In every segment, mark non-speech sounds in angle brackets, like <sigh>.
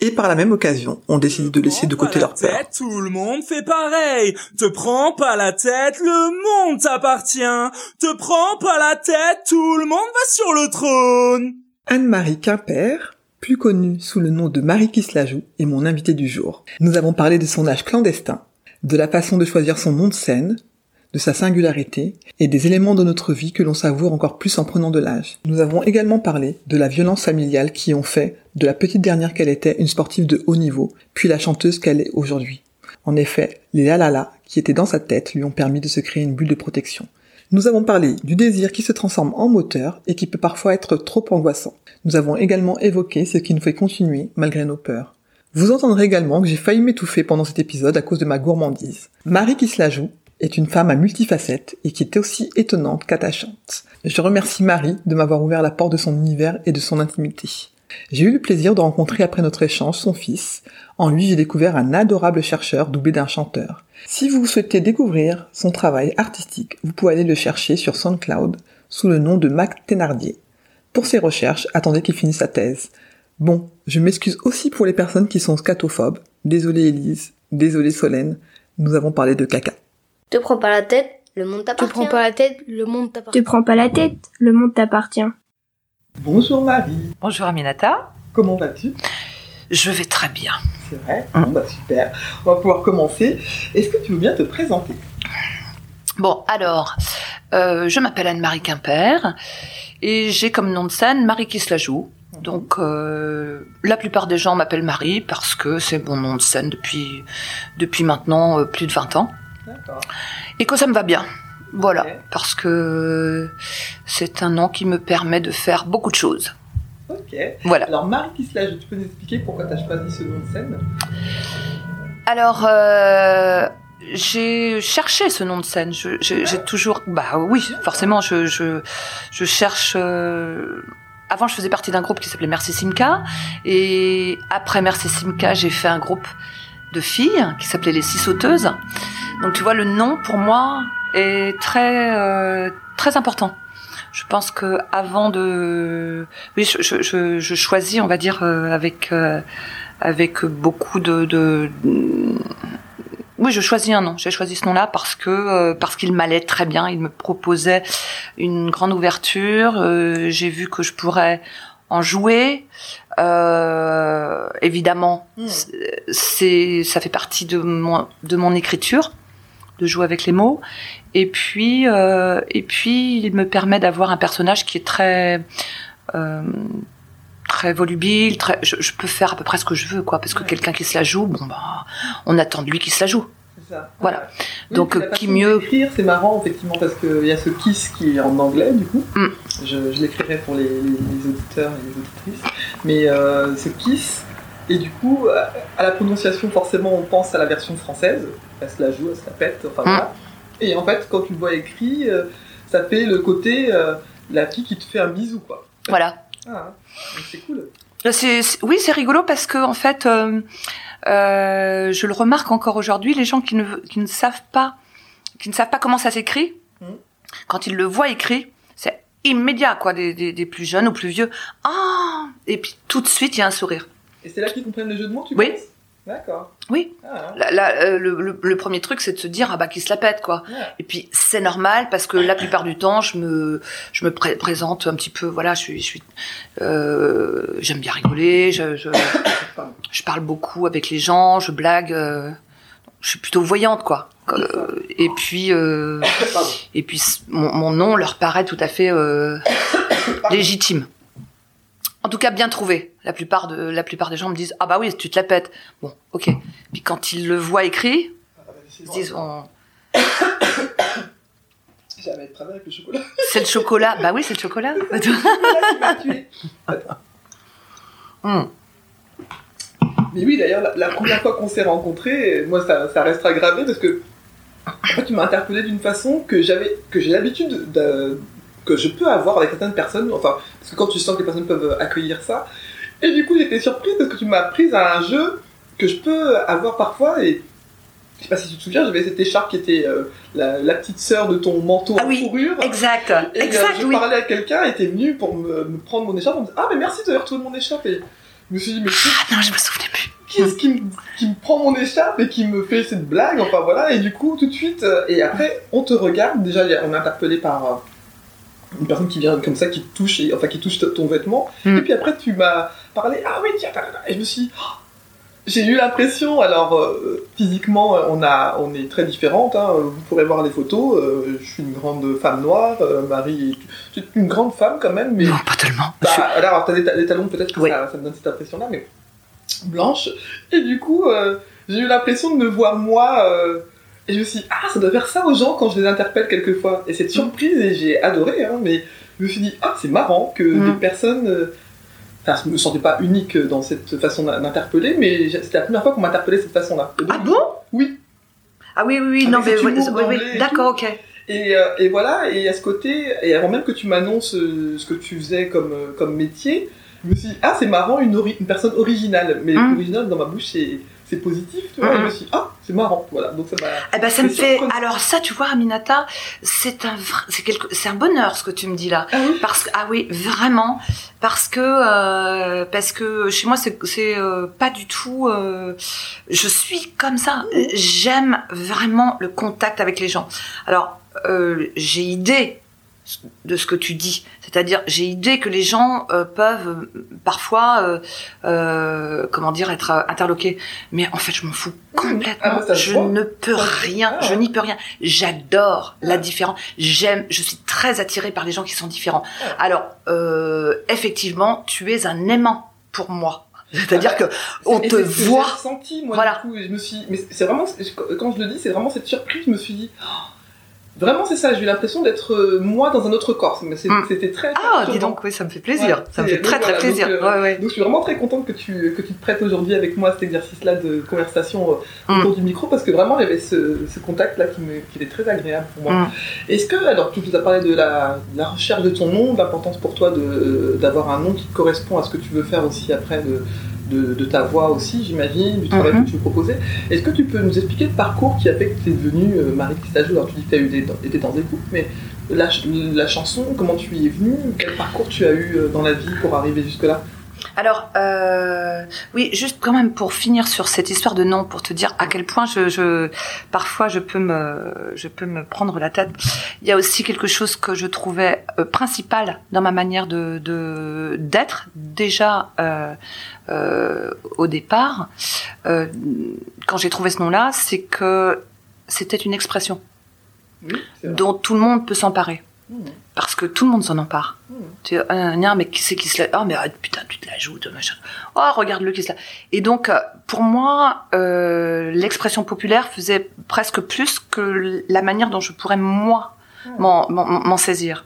Et par la même occasion, on décide de laisser de côté leur peur. Tout le monde fait pareil. Te prends pas la tête, le monde t'appartient. Te prends pas la tête, tout le monde va sur le trône. Anne-Marie Quimper, plus connue sous le nom de Marie Kislajou, est mon invitée du jour. Nous avons parlé de son âge clandestin, de la façon de choisir son nom de scène, de sa singularité et des éléments de notre vie que l'on savoure encore plus en prenant de l'âge. Nous avons également parlé de la violence familiale qui ont fait de la petite dernière qu'elle était une sportive de haut niveau, puis la chanteuse qu'elle est aujourd'hui. En effet, les la qui étaient dans sa tête lui ont permis de se créer une bulle de protection. Nous avons parlé du désir qui se transforme en moteur et qui peut parfois être trop angoissant. Nous avons également évoqué ce qui nous fait continuer malgré nos peurs. Vous entendrez également que j'ai failli m'étouffer pendant cet épisode à cause de ma gourmandise. Marie qui se la joue est une femme à multifacettes et qui est aussi étonnante qu'attachante. Je remercie Marie de m'avoir ouvert la porte de son univers et de son intimité. J'ai eu le plaisir de rencontrer après notre échange son fils. En lui, j'ai découvert un adorable chercheur doublé d'un chanteur. Si vous souhaitez découvrir son travail artistique, vous pouvez aller le chercher sur SoundCloud sous le nom de Mac Thénardier. Pour ses recherches, attendez qu'il finisse sa thèse. Bon, je m'excuse aussi pour les personnes qui sont scatophobes. Désolé Élise, désolé Solène, nous avons parlé de caca. Te prends pas la tête, le monde Te t'appartient. prends pas la tête, le monde t'appartient. Te prends pas la tête, le monde t'appartient. Bonjour Marie, Bonjour Aminata, comment vas-tu? Je vais très bien. C'est vrai? Bon bah super, on va pouvoir commencer. Est-ce que tu veux bien te présenter? Bon, alors, euh, je m'appelle Anne-Marie Quimper et j'ai comme nom de scène Marie qui se la joue. Donc, euh, la plupart des gens m'appellent Marie parce que c'est mon nom de scène depuis, depuis maintenant euh, plus de 20 ans. Et que ça me va bien. Voilà, parce que c'est un nom qui me permet de faire beaucoup de choses. Ok. Voilà. Alors Marie Kislage, tu peux nous expliquer pourquoi tu as choisi ce nom de scène? Alors, euh, j'ai cherché ce nom de scène. J'ai toujours, bah oui, forcément, je, je, je cherche. euh, Avant, je faisais partie d'un groupe qui s'appelait Merci Simca, et après Merci Simca, j'ai fait un groupe de filles qui s'appelait les Six Sauteuses. Donc, tu vois, le nom pour moi est très euh, très important. Je pense que avant de, oui, je, je, je, je choisis, on va dire, euh, avec euh, avec beaucoup de, de... oui je choisis un nom. J'ai choisi ce nom là parce que euh, parce qu'il m'allait très bien. Il me proposait une grande ouverture. Euh, j'ai vu que je pourrais en jouer. Euh, évidemment Hmm. c'est ça fait partie de mon de mon écriture de jouer avec les mots et puis euh, et puis il me permet d'avoir un personnage qui est très euh, très volubile, très, je, je peux faire à peu près ce que je veux, quoi, parce que Ouais. quelqu'un qui se la joue, bon bah, on attend de lui qu'il se la joue. C'est ça. Voilà. Oui, Donc, euh, qui mieux- d'écrire, c'est marrant effectivement parce qu'il y a ce kiss qui est en anglais du coup. Mm. Je, je l'écrirai pour les, les- les auditeurs et les auditrices. Mais ce kiss, et du coup, à, à la prononciation, forcément, on pense à la version française. Elle se la joue, elle se la pète, enfin Mm. voilà. Et en fait, quand tu le vois écrit, euh, ça fait le côté euh, la fille qui te fait un bisou quoi. Voilà. Ah, c'est cool. C'est- oui, c'est rigolo parce que en fait, euh, euh, je le remarque encore aujourd'hui, les gens qui ne, qui ne savent pas, qui ne savent pas comment ça s'écrit, Mm. quand ils le voient écrit, c'est immédiat, quoi, des, des, des plus jeunes ou plus vieux. Ah, et puis tout de suite, il y a un sourire. Et c'est là qu'ils comprennent le jeu de mots, tu Oui. penses? D'accord. Oui. Ah, euh, le, le- le premier truc, c'est de se dire ah bah qui se la pète quoi. Ouais. Et puis c'est normal parce que la plupart du temps, je me je me pré- présente un petit peu voilà, je suis je suis euh, j'aime bien rigoler, je, je je parle beaucoup avec les gens, je blague. euh, je suis plutôt voyante quoi. Euh, et puis euh, et puis mon, mon nom leur paraît tout à fait euh, légitime. En tout cas, bien trouvé. La plupart de la plupart des gens me disent ah bah oui, tu te la pètes. Bon, ok. Puis quand ils le voient écrit, ils se disent on- <coughs> J'avais être avec le chocolat. <laughs> c'est le chocolat. Bah oui, c'est le chocolat. <laughs> Le chocolat qui m'a tué. Hum. <laughs> Mais oui, d'ailleurs, la, la première fois qu'on s'est rencontrés, moi, ça, ça restera gravé parce que en fait, tu m'as interpellé d'une façon que j'avais, que j'ai l'habitude de, que je peux avoir avec certaines personnes. Enfin, parce que quand tu sens que les personnes peuvent accueillir ça, et du coup, j'étais surprise parce que tu m'as prise à un jeu que je peux avoir parfois et je sais pas si tu te souviens, j'avais cette écharpe qui était euh, la, la petite sœur de ton manteau Ah en oui, fourrure. Exact, Et euh, je oui. parlais à quelqu'un, et était venu pour me, me prendre mon écharpe. On me dit Ah, mais merci de retrouver mon écharpe. Et je me suis dit, mais Ah non, je me souvenais plus. <laughs> qui me, qui me prend mon écharpe et qui me fait cette blague? Enfin voilà, et du coup, tout de suite, euh, et après, on te regarde. Déjà, on est interpellé par une personne qui vient comme ça, qui touche, et, enfin qui touche ton vêtement. Mm. Et puis après, tu m'as parlé Ah oui, tiens, et je me suis Oh, j'ai eu l'impression, alors euh, physiquement, euh, on, a, on est très différentes, hein, vous pourrez voir les photos, euh, je suis une grande femme noire, euh, Marie est est une grande femme quand même, mais Non, pas tellement. bah, Je- alors, t'as des, des talons, peut-être que Oui. ça, ça me donne cette impression-là, mais blanche. Et du coup, j'ai eu l'impression de me voir moi. Et je me suis dit, ah, ça doit faire ça aux gens quand je les interpelle quelquefois. Et cette surprise, et j'ai adoré, hein, mais je me suis dit, ah, c'est marrant que Mm. des personnes. euh, Enfin, je me sentais pas unique dans cette façon d'interpeller, mais c'était la première fois qu'on m'interpellait de cette façon-là. Ah bon? Oui. Ah oui, oui, oui, non, mais oui, oui, d'accord, ok. Et, euh, et voilà, et à ce côté, et avant même que tu m'annonces euh, ce que tu faisais comme, comme métier, je me suis dit, ah, c'est marrant, une, personne originale. Mais Mm. originale, dans ma bouche, c'est c'est positif, tu vois. Et je me suis dit, ah, c'est marrant. Voilà, donc ça m'a. Eh ben, ça me fait. Alors ça, tu vois, Aminata, c'est un, vrai- c'est quelque, c'est un bonheur ce que tu me dis là. Ah oui Parce que ah oui, vraiment, parce que euh, parce que chez moi c'est c'est euh, pas du tout. euh, je suis comme ça. J'aime vraiment le contact avec les gens. Alors j'ai idée de ce que tu dis, c'est-à-dire j'ai idée que les gens euh, peuvent euh, parfois, euh, euh, comment dire, être euh, interloqués, mais en fait je m'en fous complètement. Ah, je ne peux rien, je n'y peux rien. J'adore la Ah. différence. J'aime, je suis très attirée par les gens qui sont différents. Ah. Alors, euh, effectivement, tu es un aimant pour moi. C'est-à-dire que on te voit. ressenti, moi, Voilà. du coup, je me suis. Mais c'est vraiment. Quand je le dis, c'est vraiment cette surprise, je me suis dit. oh, Vraiment, c'est ça, j'ai eu l'impression d'être euh, moi dans un autre corps. Mais c'est- Mm. C'était très. Ah, dis donc, oui, ça me fait plaisir. Ouais, ça me fait très très plaisir. donc, euh, ouais, ouais. Donc je suis vraiment très contente que tu, que tu te prêtes aujourd'hui avec moi à cet exercice-là de conversation euh, Mm. autour du micro parce que vraiment il y avait ce, ce contact-là qui, me, qui était très agréable pour moi. Mm. Est-ce que, alors tu nous as parlé de la, de la recherche de ton nom, de l'importance pour toi d'avoir un nom qui correspond à ce que tu veux faire aussi après de, de, de ta voix aussi, j'imagine, du travail Mhm. que tu proposer. Est-ce que tu peux nous expliquer le parcours qui a fait que tu es devenue euh, Marie Pistajou Alors tu dis que tu as eu des, été dans des groupes, mais la, la chanson, comment tu y es venue? Quel parcours tu as eu euh, dans la vie pour arriver jusque-là? Alors, euh, oui, juste quand même pour finir sur cette histoire de nom, pour te dire à quel point je, je parfois je peux me, je peux me prendre la tête. Il y a aussi quelque chose que je trouvais euh, principal dans ma manière de de- d'être déjà euh, euh, au départ. euh, quand j'ai trouvé ce nom-là, c'est que c'était une expression Oui, dont tout le monde peut s'emparer. Mmh. Parce que tout le monde s'en empare. Mmh. Tu ah, mais qui c'est qui se la... Oh, mais arrête, putain, tu te l'ajoutes, machin. Oh, regarde-le qui se la... Et donc, euh, pour moi, euh, l'expression populaire faisait presque plus que la manière dont je pourrais, moi, m'en- m'en m'en saisir.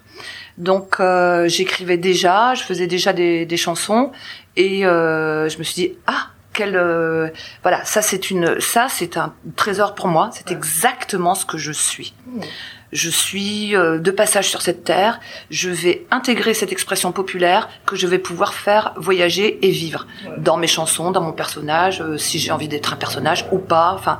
Donc, euh, j'écrivais déjà, je faisais déjà des, des chansons, et euh, je me suis dit, ah, quel... euh, voilà, ça c'est une, ça c'est un trésor pour moi, c'est Ouais. exactement ce que je suis. Mmh. Je suis euh, de passage sur cette terre. Je vais intégrer cette expression populaire que je vais pouvoir faire voyager et vivre dans mes chansons, dans mon personnage, euh, si j'ai envie d'être un personnage ou pas. Enfin,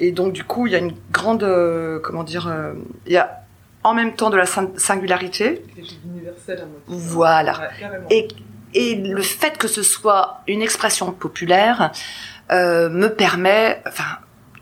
et donc du coup, il y a une grande, euh, comment dire, euh, il y a en même temps de la sin- singularité. D'universel à. Voilà. Ouais. Et, et le fait que ce soit une expression populaire euh, me permet, enfin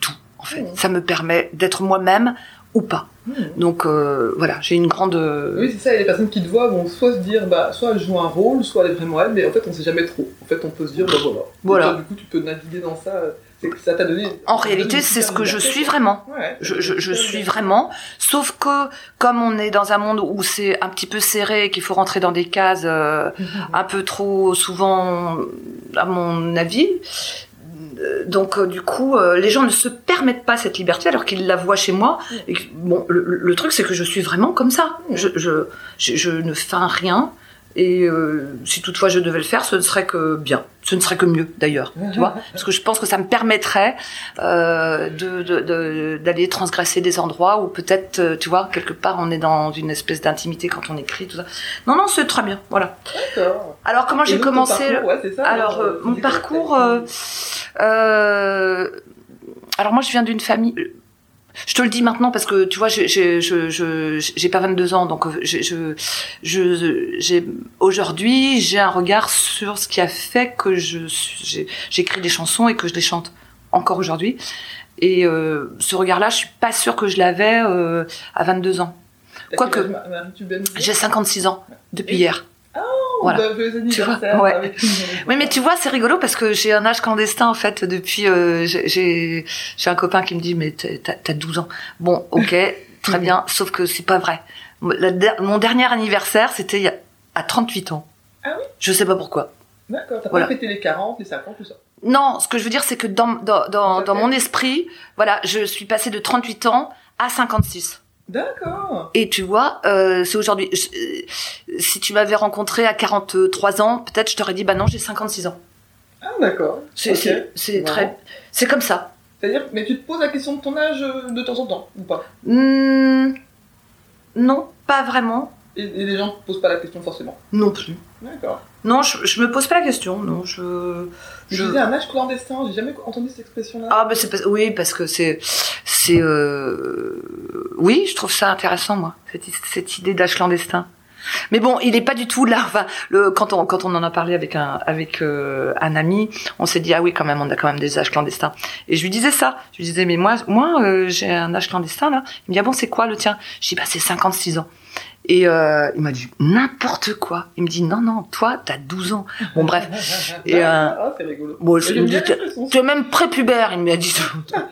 tout en fait, ça me permet d'être moi-même ou pas. Mmh. Donc euh, voilà, j'ai une grande. euh, Oui, c'est ça, et les personnes qui te voient vont soit se dire, bah, soit elle joue un rôle, soit elle est vraiment elle, mais en fait, on sait jamais trop. En fait, on peut se dire, bah voilà. Voilà. Toi, du coup, tu peux naviguer dans ça. euh, C'est que ça t'a donné. En réalité, c'est ce que je suis vraiment. Ouais, Je, je, je super suis vraiment, sauf que comme on est dans un monde où c'est un petit peu serré, qu'il faut rentrer dans des cases euh, un peu trop souvent, à mon avis, euh, donc euh, du coup, euh, les gens ne se permettent pas cette liberté alors qu'ils la voient chez moi. Et bon, le, le- le truc c'est que je suis vraiment comme ça. Je, je, je, je ne feins rien. Et euh, si toutefois je devais le faire, ce ne serait que bien. Ce ne serait que mieux d'ailleurs, tu vois, <laughs> parce que je pense que ça me permettrait euh, de de- de- d'aller transgresser des endroits où peut-être, euh, tu vois, quelque part on est dans une espèce d'intimité quand on écrit tout ça. Non, non, c'est très bien, voilà. Alors comment j'ai commencé parcours, ouais, c'est ça, Alors euh, euh, mon parcours, euh, euh, alors moi je viens d'une famille. Je te le dis maintenant parce que tu vois, j'ai j'ai je- je- j'ai pas 22 ans, donc j'ai je, je, j'ai aujourd'hui j'ai un regard sur ce qui a fait que je j'écris des chansons et que je les chante encore aujourd'hui. Et euh, ce regard-là, je suis pas sûre que je l'avais euh, à 22 ans. Quoique, nous dire J'ai 56 ans depuis Et- hier. Oh, voilà. bah, joyeux Tu vois, anniversaire ouais. avec Oui, mais tu vois, c'est rigolo parce que j'ai un âge clandestin en fait depuis. euh, j'ai- un copain qui me dit mais t'as- t'as t'as 12 ans. Bon, ok, <laughs> très bien, sauf que c'est pas vrai. La mon dernier anniversaire, c'était à 38 ans. Ah oui? Je sais pas pourquoi. D'accord, t'as Voilà. pas fêté les 40, les 50, tout ça? Non, ce que je veux dire, c'est que dans, dans, dans, dans mon esprit, voilà, je suis passée de 38 ans à 56. D'accord. Et tu vois, euh, c'est aujourd'hui. euh, Si tu m'avais rencontré à 43 ans, peut-être je t'aurais dit, bah non, j'ai 56 ans. Ah, d'accord. C'est Ok. c'est- c'est Marrant. très, c'est comme ça. C'est-à-dire, mais tu te poses la question de ton âge euh, de temps en temps, ou pas? Hmm, non, pas vraiment. et, et les gens ne te posent pas la question forcément? Non plus. D'accord. Non, je, je me pose pas la question. Non, je. Je je... disais un âge clandestin, j'ai jamais entendu cette expression-là. Ah, bah c'est oui, parce que c'est, c'est, euh... oui, je trouve ça intéressant, moi, cette, idée d'âge clandestin. Mais bon, il est pas du tout là. Enfin, quand on en a parlé avec euh, un ami, on s'est dit ah oui quand même, on a quand même des âges clandestins. Et je lui disais ça. Je lui disais mais moi moi euh, j'ai un âge clandestin là. Il me dit ah bon c'est quoi le tien? Je dis bah c'est 56 ans. Et euh, il m'a dit n'importe quoi. Il me dit non non toi t'as 12 ans. Bon bref. Et euh, Ah, c'est rigolo. bon je dis l'expression. tu es même prépubère. Il m'a dit.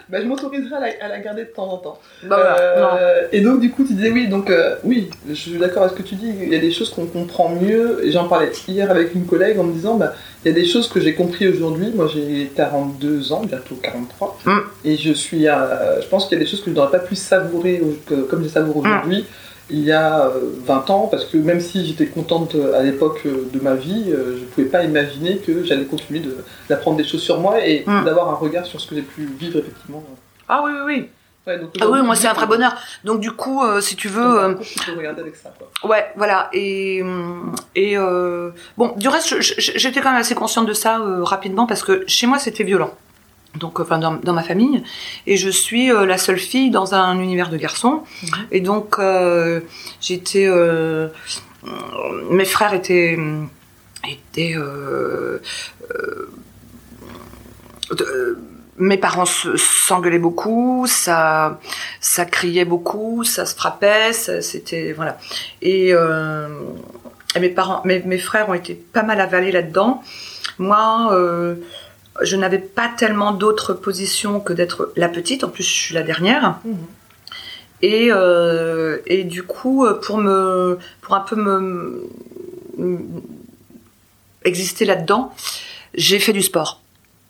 Bah, je m'autoriserai à la, à la garder de temps en temps. Bah non. Euh, et donc, du coup, tu disais oui, donc oui, je suis d'accord avec ce que tu dis. Il y a des choses qu'on comprend mieux. Et j'en parlais hier avec une collègue en me disant, bah, il y a des choses que j'ai compris aujourd'hui. Moi, j'ai 42 ans, bientôt 43. Mm. Et je suis, je pense qu'il y a des choses que je n'aurais pas pu savourer que- comme je savoure aujourd'hui. Il y a euh, 20 ans, parce que même si j'étais contente euh, à l'époque euh, de ma vie, euh, je ne pouvais pas imaginer que j'allais continuer de- d'apprendre des choses sur moi et Mm. d'avoir un regard sur ce que j'ai pu vivre effectivement. Ah oui oui oui. Ouais, donc Ah oui moi c'est un vrai bonheur. Donc du coup euh, si tu veux. euh, tu peux regarder avec ça. Quoi. Ouais, voilà. Et et euh, bon, du reste, j'étais quand même assez consciente de ça euh, rapidement parce que chez moi c'était violent. Donc, enfin, dans, dans ma famille, et je suis euh, la seule fille dans un univers de garçons. Et donc, euh, j'étais, euh, euh, mes frères étaient étaient euh, euh, de- mes parents se- s'engueulaient beaucoup, ça, ça criait beaucoup, ça se frappait, c'était voilà. Et, euh, et mes parents, mes, mes frères ont été pas mal avalés là-dedans. Moi, euh, je n'avais pas tellement d'autres positions que d'être la petite. En plus, je suis la dernière. Mhm. Et, euh, et du coup, pour me, pour un peu me, me- exister là-dedans, j'ai fait du sport.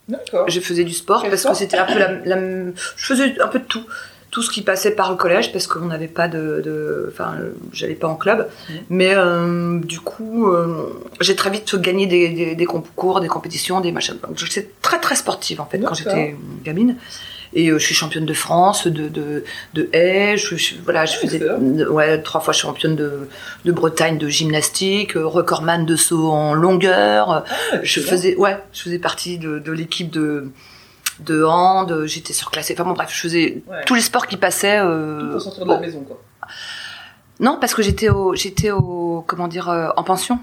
D'accord. Je faisais du sport Quel parce sport que c'était un peu la, la- je faisais un peu de tout, tout ce qui passait par le collège parce qu'on n'avait pas de, enfin, j'allais pas en club, mais euh, du coup, euh, j'ai très vite gagné des, des, des concours, des compétitions, des machins. Donc, J'étais très très sportive en fait quand j'étais gamine. Et euh, je suis championne de France de de, de haie. Je, je- voilà, je Ah, faisais ouais trois fois championne de, de Bretagne de gymnastique, euh, recordman de saut en longueur. Ah, Je faisais, ouais, je faisais partie de, de l'équipe de, de hand, j'étais surclassée. Enfin bon, bref, je faisais Ouais. tous les sports qui passaient. Tout Euh, pour sortir de la maison, quoi. Non, parce que j'étais au, j'étais au, comment dire, euh, en pension.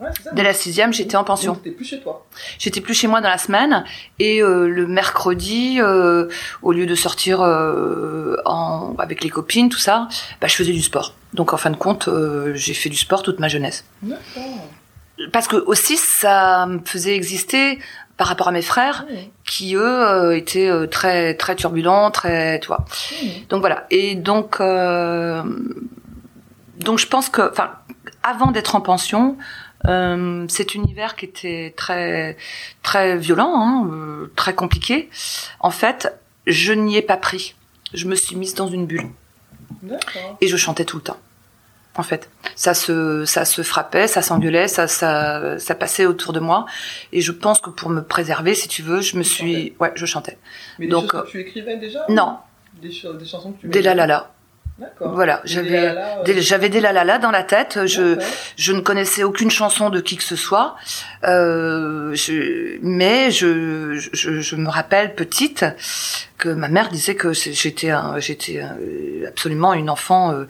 Ouais, ça. Dès la sixième, j'étais en pension. T'es plus chez toi. J'étais plus chez moi dans la semaine et euh, le mercredi, euh, au lieu de sortir euh, en, avec les copines, tout ça, bah, je faisais du sport. Donc en fin de compte, euh, j'ai fait du sport toute ma jeunesse. D'accord. Parce que aussi, ça me faisait exister par rapport à mes frères Ouais. qui eux euh, étaient euh, très très turbulents, très tu vois. Mmh. Donc voilà. Et donc euh, donc je pense que enfin avant d'être en pension, euh, cet univers qui était très très violent, hein, euh, très compliqué, en fait, je n'y ai pas pris. Je me suis mise dans une bulle et je chantais tout le temps. En fait. Ça se, ça se frappait, ça s'engueulait, ça, ça, ça passait autour de moi. Et je pense que pour me préserver, si tu veux, je me suis, ouais, je chantais. Mais Donc, des que tu écrivais déjà Non, des chansons que tu des la la la. Voilà, j'avais, euh, des- j'avais des la la la dans la tête. Je, je ne connaissais aucune chanson de qui que ce soit, euh, je, mais je, je, je me rappelle petite que ma mère disait que j'étais un- j'étais euh, absolument une enfant euh,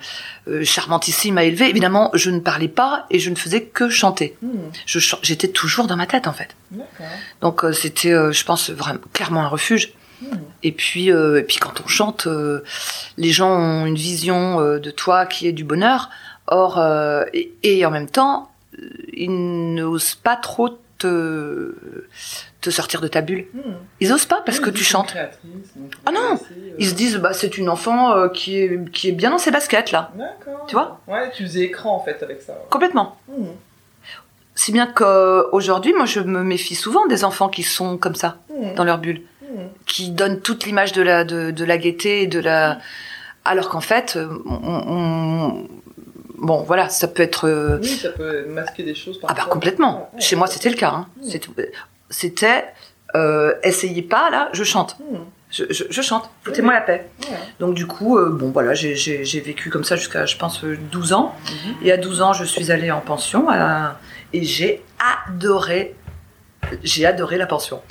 euh, charmantissime à élever. Évidemment, je ne parlais pas et je ne faisais que chanter. Hmm, Je J'étais toujours dans ma tête en fait. Donc c'était, je pense, vraiment clairement un refuge. Et puis, euh, et puis quand on chante, euh, les gens ont une vision euh, de toi qui est du bonheur. Or, et, et en même temps, ils n'osent pas trop te, te sortir de ta bulle. Ils osent pas parce Oui, que tu chantes. Ah non, Ils se disent, bah c'est une enfant qui est qui est bien dans ses baskets là, D'accord. Tu vois? Ouais, tu faisais écran en fait avec ça. complètement. Hmm. Si bien qu'aujourd'hui, moi, je me méfie souvent des enfants qui sont comme ça Hmm. dans leur bulle. Qui donne toute l'image de la de, de la gaieté et de la alors qu'en fait euh, on, on- bon voilà ça peut être euh, Oui, ça peut masquer des choses. ah bah complètement Ouais, chez moi c'était le cas hein. Mm. C'était- euh, essayez pas là je chante Hmm. je, je, je chante foutez-moi la paix donc du coup euh, bon voilà j'ai- vécu comme ça jusqu'à je pense euh, 12 ans Mhm. et à 12 ans je suis allée en pension à- et j'ai adoré j'ai adoré la pension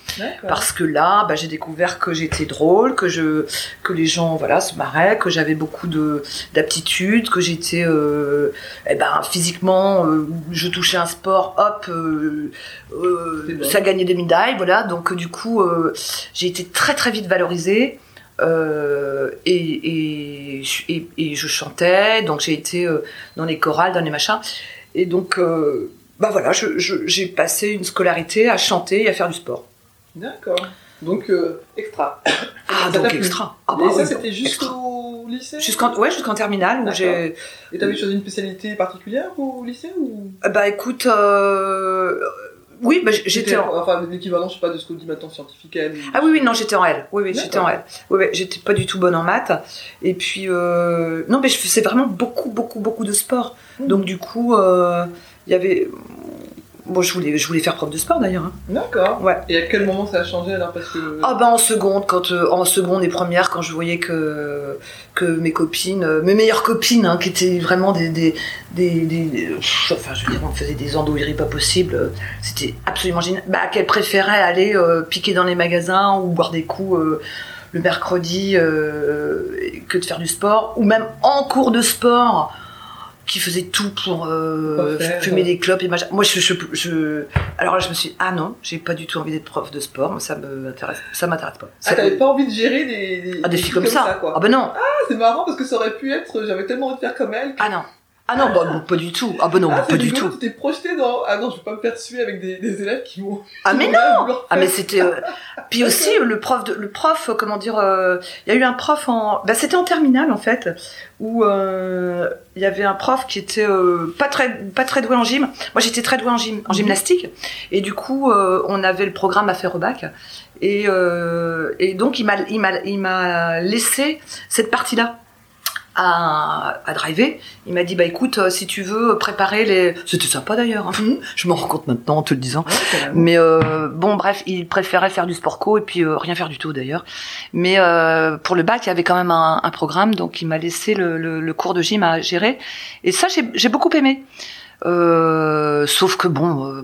parce que là, bah, j'ai découvert que j'étais drôle, que je, que les gens, voilà, se marraient, que j'avais beaucoup de d'aptitudes, que j'étais, euh, eh ben, physiquement, euh, je touchais un sport, hop, euh, euh, ça gagnait des médailles, voilà. Donc euh, du coup, euh, j'ai été très très vite valorisée. euh, et, et, je- et, et je chantais, donc j'ai été euh, dans les chorales, dans les machins. Et donc, euh, bah voilà, je- je- j'ai passé une scolarité à chanter et à faire du sport. D'accord. Donc, euh, extra. <coughs> Ah, Ça t'a donc extra. Ah, Et bah ça, c'était extra. jusqu'au lycée Jusqu'en ouais, jusqu'en terminale où j'ai Et t'avais choisi une spécialité particulière au lycée ou? Bah écoute euh, oui, bah, j'étais en Enfin, l'équivalent, je sais pas, de ce qu'on dit maintenant scientifique M. Ah oui oui non, j'étais en L. Oui oui, j'étais en. L. Oui oui, j'étais pas du tout bonne en maths et puis euh, non mais je faisais vraiment beaucoup beaucoup beaucoup de sport. Mhm. Donc du coup euh, il y avait bon je voulais je voulais faire prof de sport d'ailleurs hein. D'accord. Ouais. Et à quel moment ça a changé alors Parce que. Ah bah en seconde, quand euh, en seconde et première, quand je voyais que que mes copines, euh, mes meilleures copines, hein, qui étaient vraiment des des des, des- des- pff, enfin je veux dire, on faisait des andouilleries pas possibles. euh, C'était absolument génial. Bah qu'elles préféraient aller piquer dans les magasins ou boire des coups. le mercredi que de faire du sport ou même en cours de sport qui faisait tout pour euh, faire, fumer euh. des clopes et machin. Moi, je, je, je- alors là, je me suis dit, ah non, j'ai pas du tout envie d'être prof de sport. Ça me intéresse, ça m'intéresse pas. Ah, t'avais pas envie de gérer des, des, ah, des filles comme ça. quoi. ah ben non. Ah, c'est marrant parce que ça aurait pu être. J'avais tellement envie de faire comme elle. que- Ah non. Ah non, bah, pas du tout. Ah bah non, Ah, bah, pas du tout. T'es projeté dans. Ah non, je vais pas me faire suer avec des, des élèves qui vont. Ah mais non. Ah mais c'était. euh, Puis aussi <laughs> le prof, de... le prof, euh, comment dire, euh, il y a eu un prof en, bah, c'était en terminale en fait, où euh, il y avait un prof qui était pas très pas très doué en gym. Moi j'étais très douée en gym, en Mhm. gymnastique, et du coup on avait le programme à faire au bac, et et donc il m'a il m'a il m'a laissé cette partie là. À, à driver, il m'a dit bah écoute euh, si tu veux préparer les c'était sympa d'ailleurs hein. je m'en rends compte maintenant en te le disant Ouais, mais euh, bon, bref, il préférait faire du sport co et puis euh, rien faire du tout d'ailleurs. Mais euh, pour le bac, il y avait quand même un, un programme, donc il m'a laissé le, le- le cours de gym à gérer. Et ça, j'ai j'ai beaucoup aimé. Euh, sauf que bon, euh,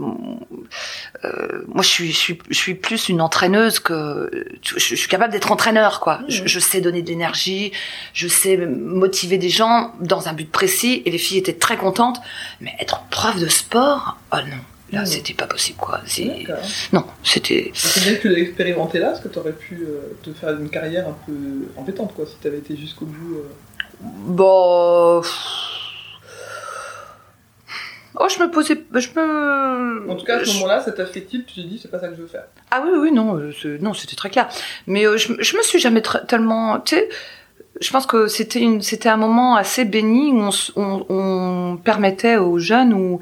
euh, moi je suis, je suis, je suis plus une entraîneuse que je, je suis capable d'être entraîneur quoi. Je, je sais donner de l'énergie, je sais motiver des gens dans un but précis. Et les filles étaient très contentes. Mais être prof de sport, oh non, là Mhm. c'était pas possible quoi. Non, c'était. C'est bien que tu l'aies expérimenté là, parce que t'aurais pu euh, te faire une carrière un peu embêtante, quoi, si t'avais été jusqu'au bout. euh. Bon. Oh, je me posais. Je me. En tout cas, à ce je- moment-là, ça t'a fait tilt, tu t'es dit, c'est pas ça que je veux faire. Ah oui, oui, non, euh, non, c'était très clair. Mais euh, je, je me suis jamais tellement. Tu sais, je pense que c'était une, c'était un moment assez béni où on, on, on permettait aux jeunes ou,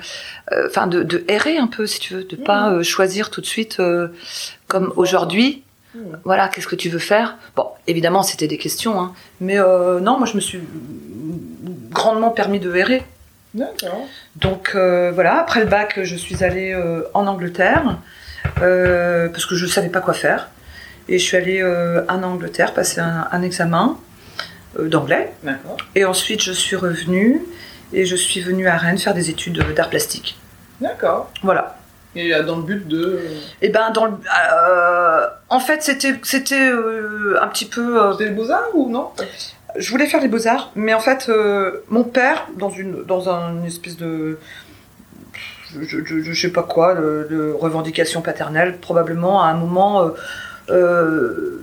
euh, de, de errer un peu, si tu veux, de pas euh, choisir tout de suite comme aujourd'hui. Mhm. Voilà, qu'est-ce que tu veux faire? Bon, évidemment, c'était des questions, hein, mais non, moi, je me suis grandement permis de errer. D'accord. Donc euh, voilà, après le bac, je suis allée euh, en Angleterre euh, parce que je ne savais pas quoi faire. Et je suis allée en Angleterre passer un, un examen d'anglais. D'accord. Et ensuite, je suis revenue et je suis venue à Rennes faire des études d'art plastique. D'accord. Voilà. Et dans le but de. Et ben dans le, euh, en fait, c'était c'était euh, un petit peu. euh, C'était les beaux-arts ou non? Je voulais faire les beaux arts, mais en fait, euh, mon père, dans une dans un une espèce de je, sais pas quoi, de, revendication paternelle, probablement à un moment. euh, euh,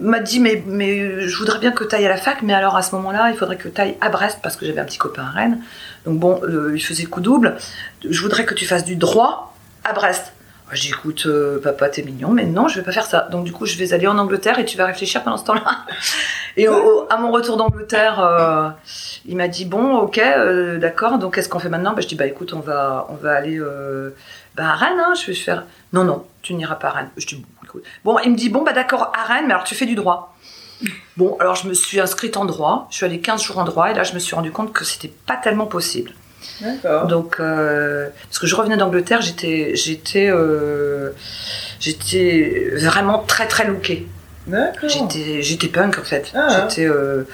m'a dit mais, je voudrais bien que tu ailles à la fac mais alors à ce moment-là il faudrait que tu ailles à Brest parce que j'avais un petit copain à Rennes donc bon il faisait coup double je voudrais que tu fasses du droit à Brest j'ai dit écoute euh, papa t'es mignon mais non je vais pas faire ça. Donc du coup je vais aller en Angleterre et tu vas réfléchir pendant ce temps-là. <laughs> Et à mon retour d'Angleterre euh, il m'a dit bon ok euh, d'accord donc qu'est-ce qu'on fait maintenant? Bah, je dis bah écoute on va on va aller euh, bah, à Rennes hein, je vais faire. Non non tu n'iras pas à Rennes. Je dis bon écoute. Bon il me dit bon bah d'accord à Rennes mais alors tu fais du droit. Bon alors je me suis inscrite en droit. Je suis allée 15 jours en droit et là je me suis rendu compte que c'était pas tellement possible D'accord. donc, euh, parce que je revenais d'Angleterre, j'étais, j'étais, euh, j'étais vraiment très très lookée. D'accord. J'étais, j'étais punk en fait. Ah, j'étais, euh,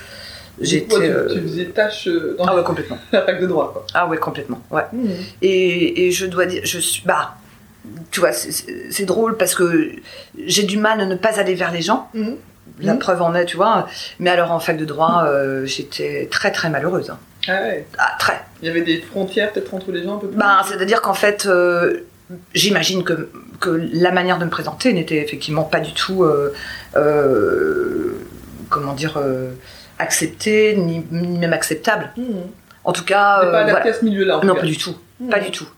j'étais. coup, tu, euh, tu faisais tâche euh, dans Ah ouais, complètement. <laughs> la fac de droit, quoi. Ah ouais, complètement. Ouais. Mhm. Et, et je dois dire, je suis, bah, tu vois, c'est- c'est drôle parce que j'ai du mal à ne pas aller vers les gens. Mhm. La Mhm. preuve en est, tu vois. Mais alors en fac de droit, euh, j'étais très très malheureuse. Ah ouais. Ah, très. Il y avait des frontières peut-être entre les gens un peu plus. Ben, c'est-à-dire qu'en fait, euh, j'imagine que, que la manière de me présenter n'était effectivement pas du tout, euh, comment dire, acceptée, ni, ni même acceptable. Mhm. En tout cas, pas adapté voilà. à ce milieu-là. non, pas du tout, pas du tout.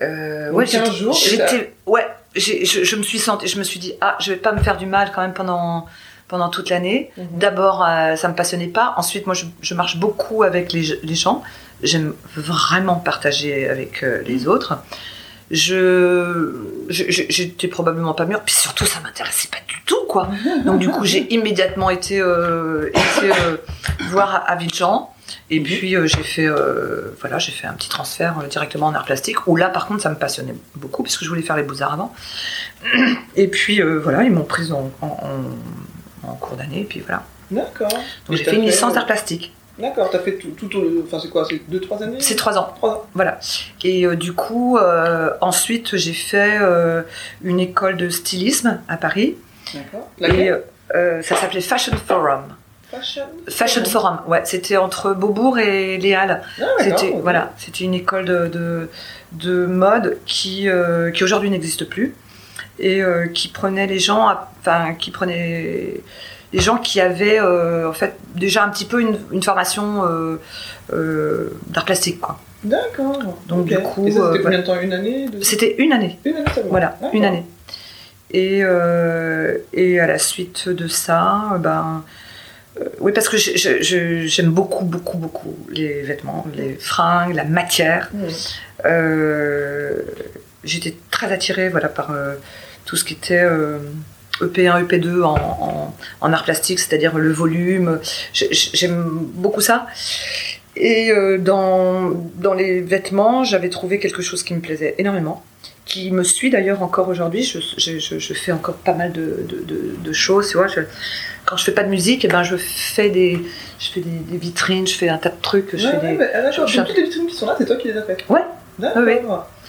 Ouais, 15 j'étais, ouais, je, je me suis sentie, je me suis dit, ah, je vais pas me faire du mal quand même pendant pendant toute l'année. Mhm. D'abord, euh, ça me passionnait pas. Ensuite, moi, je, je marche beaucoup avec les, les gens. J'aime vraiment partager avec euh, les autres. Je, j'étais probablement pas mûre. Puis surtout, ça m'intéressait pas du tout, quoi. Donc du coup, j'ai immédiatement été, euh, été euh, voir à, Et puis euh, j'ai fait, euh, voilà, j'ai fait un petit transfert euh, directement en art plastique. Où là, par contre, ça me passionnait beaucoup puisque je voulais faire les beaux arts avant. <clears throat> Et puis voilà, ils m'ont prise en, en, en- en cours d'année. Et puis voilà. D'accord. Donc j'ai fait une licence d'art plastique. D'accord, t'as fait tout, tout au- Enfin, c'est quoi C'est 2-3 années C'est trois ans. 3 ans. Voilà. Et euh, du coup, euh, ensuite, j'ai fait euh, une école de stylisme à Paris. D'accord. Et ça s'appelait Fashion Forum. Fashion Fashion Forum, ouais, c'était entre Beaubourg et Les Halles. Ah, C'était voilà, c'était une école de, de, de mode qui, euh, qui aujourd'hui n'existe plus et euh, qui prenait les gens, à- enfin qui prenait les gens qui avaient euh, en fait déjà un petit peu une, une formation d'art plastique quoi. D'accord. Donc, du coup, Et ça, c'était combien de temps Une année C'était une année. Une année seulement. Voilà, une année. Et, et à la suite de ça, ben, euh, oui, parce que j'aime beaucoup, beaucoup, beaucoup les vêtements, les fringues, la matière. Euh, J'étais très attirée voilà, par euh, tout ce qui était euh, EP1, EP2 en, en, en art plastique, c'est-à-dire le volume. J'ai- J'aime beaucoup ça. Et dans, dans les vêtements, j'avais trouvé quelque chose qui me plaisait énormément, qui me suit d'ailleurs encore aujourd'hui. Je, je, je, je fais encore pas mal de, de, de, de choses. Tu vois, je- quand je fais pas de musique, eh ben, je fais, des, je fais des, des vitrines, je fais un tas de trucs. Je Ouais, fais ouais, des... mais, ah, je- toutes les vitrines qui sont là, c'est toi qui les as faites Ouais. D'accord. Ouais.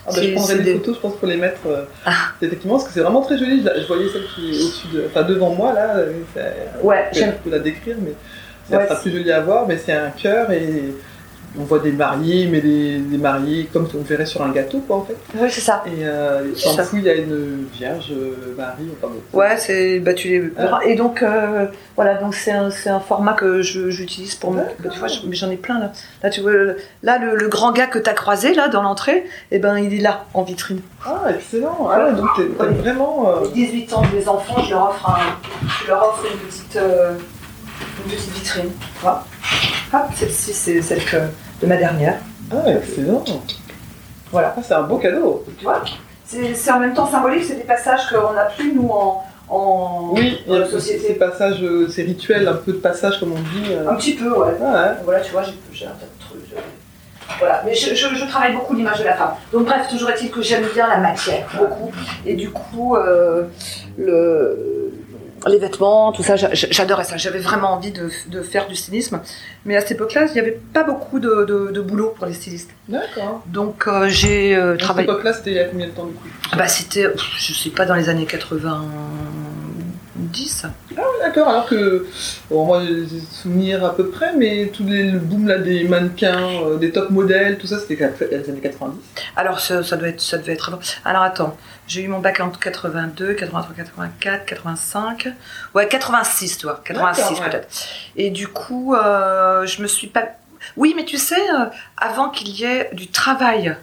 Ah, bah, je prendrai des, des- photos, je pense, pour les mettre. euh, Ah. Effectivement, parce que c'est vraiment très joli. Je, je voyais celle qui est au-dessus de. Enfin, devant moi, là. euh, Ouais, je j'aime. peux la décrire, mais ça Ouais, sera plus joli à voir. Mais c'est un cœur et on voit des mariés, mais des, des mariés comme on verrait sur un gâteau, quoi, en fait. Oui, c'est ça. Et euh, C'est en ça. dessous, il y a une Vierge euh, Marie. Enfin, bon. Ouais, c'est battu les Ah. Et donc, euh, voilà, donc c'est un, un format que je- j'utilise pour. D'accord. bah, tu vois, j'en ai plein là. Là, tu vois, là, le, le grand gars que t'as croisé là dans l'entrée, et ben, il est là en vitrine. Ah, excellent. Ah, donc t'aimes vraiment. euh, 18 ans des enfants, je leur offre, un, je leur offre une petite, euh, une petite vitrine. Vois Hop, celle-ci, c'est celle que, de ma dernière. Ah, excellent. Voilà. Ah, c'est un beau cadeau. Tu vois C'est en même temps symbolique, c'est des passages qu'on n'a plus, nous, en, en Oui, dans la société. ces passages, euh, ces rituels, un peu de passage, comme on dit. euh. Un petit peu, ouais. Ah, ouais. Voilà, tu vois, j'ai un tas de trucs. j'ai- Voilà, mais je, je- je travaille beaucoup l'image de la femme. Donc bref, toujours est-il que j'aime bien la matière, beaucoup. Et du coup, euh, le, les vêtements, tout ça, j'a- j'adorais ça. J'avais vraiment envie de, de faire du stylisme. Mais à cette époque-là, il n'y avait pas beaucoup de, de- de boulot pour les stylistes. D'accord. Donc euh, j'ai euh, À cette travaillé... époque-là, c'était il y a combien de temps du coup? Bah c'était, je sais pas, dans les années 90. Ah oui, d'accord, alors que, bon, moi j'ai des souvenirs à peu près, mais tout les, le boom là des mannequins, euh, des top modèles, tout ça c'était les années 90. Alors ça, ça doit être, ça devait être avant. Alors attends, j'ai eu mon bac en 82, 83, 84, 85, ouais 86 toi, 86 D'accord, ouais. peut-être. Et du coup, euh, je me suis pas. Oui, mais tu sais, euh, avant qu'il y ait du travail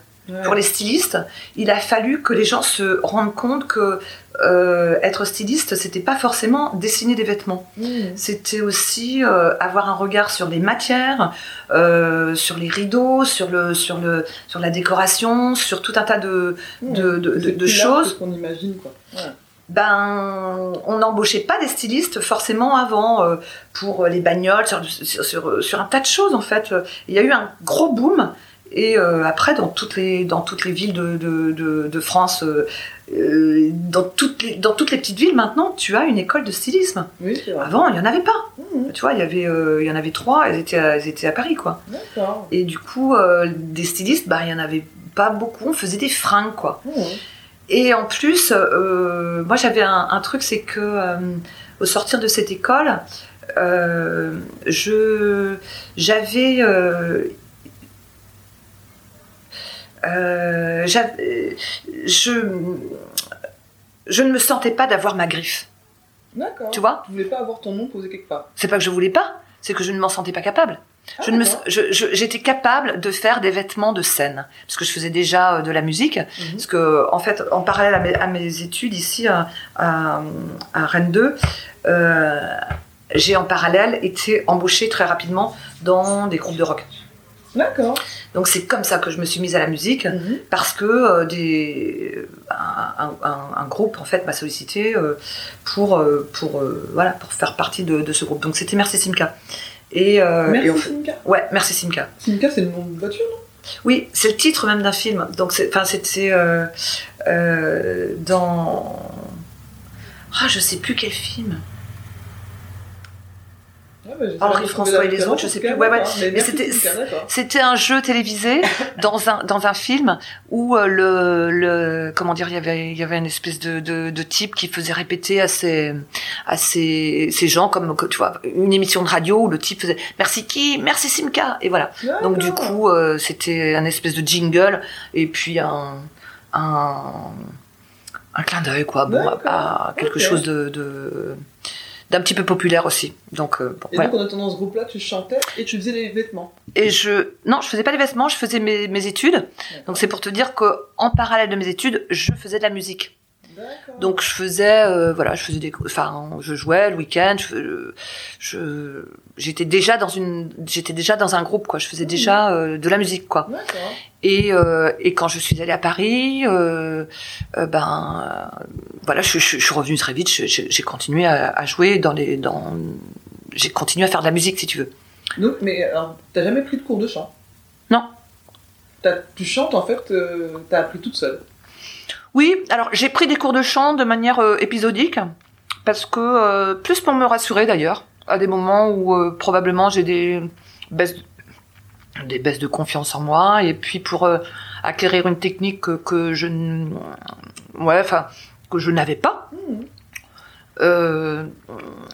pour les stylistes, il a fallu que les gens se rendent compte que euh, être styliste, c'était pas forcément dessiner des vêtements. Mmh. C'était aussi euh, avoir un regard sur les matières, euh, sur les rideaux, sur le, sur le, sur la décoration, sur tout un tas de, de, de, C'est de- de choses. qu'on imagine quoi. Ouais. Ben, on n'embauchait pas des stylistes forcément avant pour les bagnoles, sur, sur, sur, sur un tas de choses en fait. Il y a eu un gros boom. Et euh, après, dans toutes les, dans toutes les villes de, de, de, de France, euh, euh, dans, toutes les, dans toutes les petites villes maintenant, tu as une école de stylisme. Oui, c'est vrai. Avant, il n'y en avait pas. Mmh, Tu vois, il y, avait, euh, il y en avait trois, elles étaient à, elles étaient à Paris, quoi. Et du coup, euh, des stylistes, bah, il n'y en avait pas beaucoup, on faisait des fringues, quoi. Mmh. Et en plus, moi j'avais un, un truc, c'est que au sortir de cette école, je j'avais euh, je je ne me sentais pas d'avoir ma griffe. D'accord. Tu vois Tu voulais pas avoir ton nom posé quelque part. C'est pas que je voulais pas, c'est que je ne m'en sentais pas capable. Ah, Je ne me, d'accord. je- je- j'étais capable de faire des vêtements de scène parce que je faisais déjà euh, de la musique. Mhm. Parce que en fait, en parallèle à mes, à mes études ici à, à, à Rennes 2, euh, j'ai en parallèle été embauchée très rapidement dans des groupes de rock. D'accord. Donc c'est comme ça que je me suis mise à la musique Mmh. parce que euh, des, un, un- un- un groupe en fait m'a sollicité euh, pour euh, pour voilà pour faire partie de, de ce groupe. Donc c'était Merci Simca. Et, Merci et on- Simca. ouais Merci Simca. Simca, c'est le nom de voiture, non? Oui, c'est le titre même d'un film. Donc, c'est, enfin, c'était dans. Ah, je sais plus quel film. Ah, bah, Henri de François et les autres, je sais plus. Ouais, Mais merci c'était- un jeu télévisé <laughs> dans un dans un film où euh, le le comment dire il y avait il y avait une espèce de, de, de type qui faisait répéter à ces à ces, ces gens comme tu vois une émission de radio où le type faisait merci qui? Merci Simca et voilà. Donc du coup euh, c'était un espèce de jingle et puis un un un clin d'œil quoi. Bon à, à quelque chose de, de d'un petit peu populaire aussi donc euh, bon, Et voilà. donc, en dans ce groupe-là, tu chantais et tu faisais les vêtements. Et je non, je faisais pas les vêtements, je faisais mes, mes études. Donc c'est pour te dire que en parallèle de mes études, je faisais de la musique. Donc je faisais euh, voilà, je faisais des enfin je jouais le week-end, je je j'étais déjà dans une j'étais déjà dans un groupe quoi, je faisais déjà euh, de la musique quoi. Et euh, et quand je suis allée à Paris euh, euh, ben voilà, je, je, je suis revenue très vite, j'ai continué à, à jouer dans les dans j'ai continué à faire de la musique si tu veux. Donc, mais t'as jamais pris de cours de chant? Non. T'as- Tu chantes, en fait, t'as appris toute seule? Oui, alors j'ai pris des cours de chant de manière épisodique, parce que, plus pour me rassurer d'ailleurs, à des moments où probablement j'ai des baisses, des baisses de confiance en moi, et puis pour euh, acquérir une technique que, que je, ouais, enfin, que je n'avais pas. Mhm. Euh,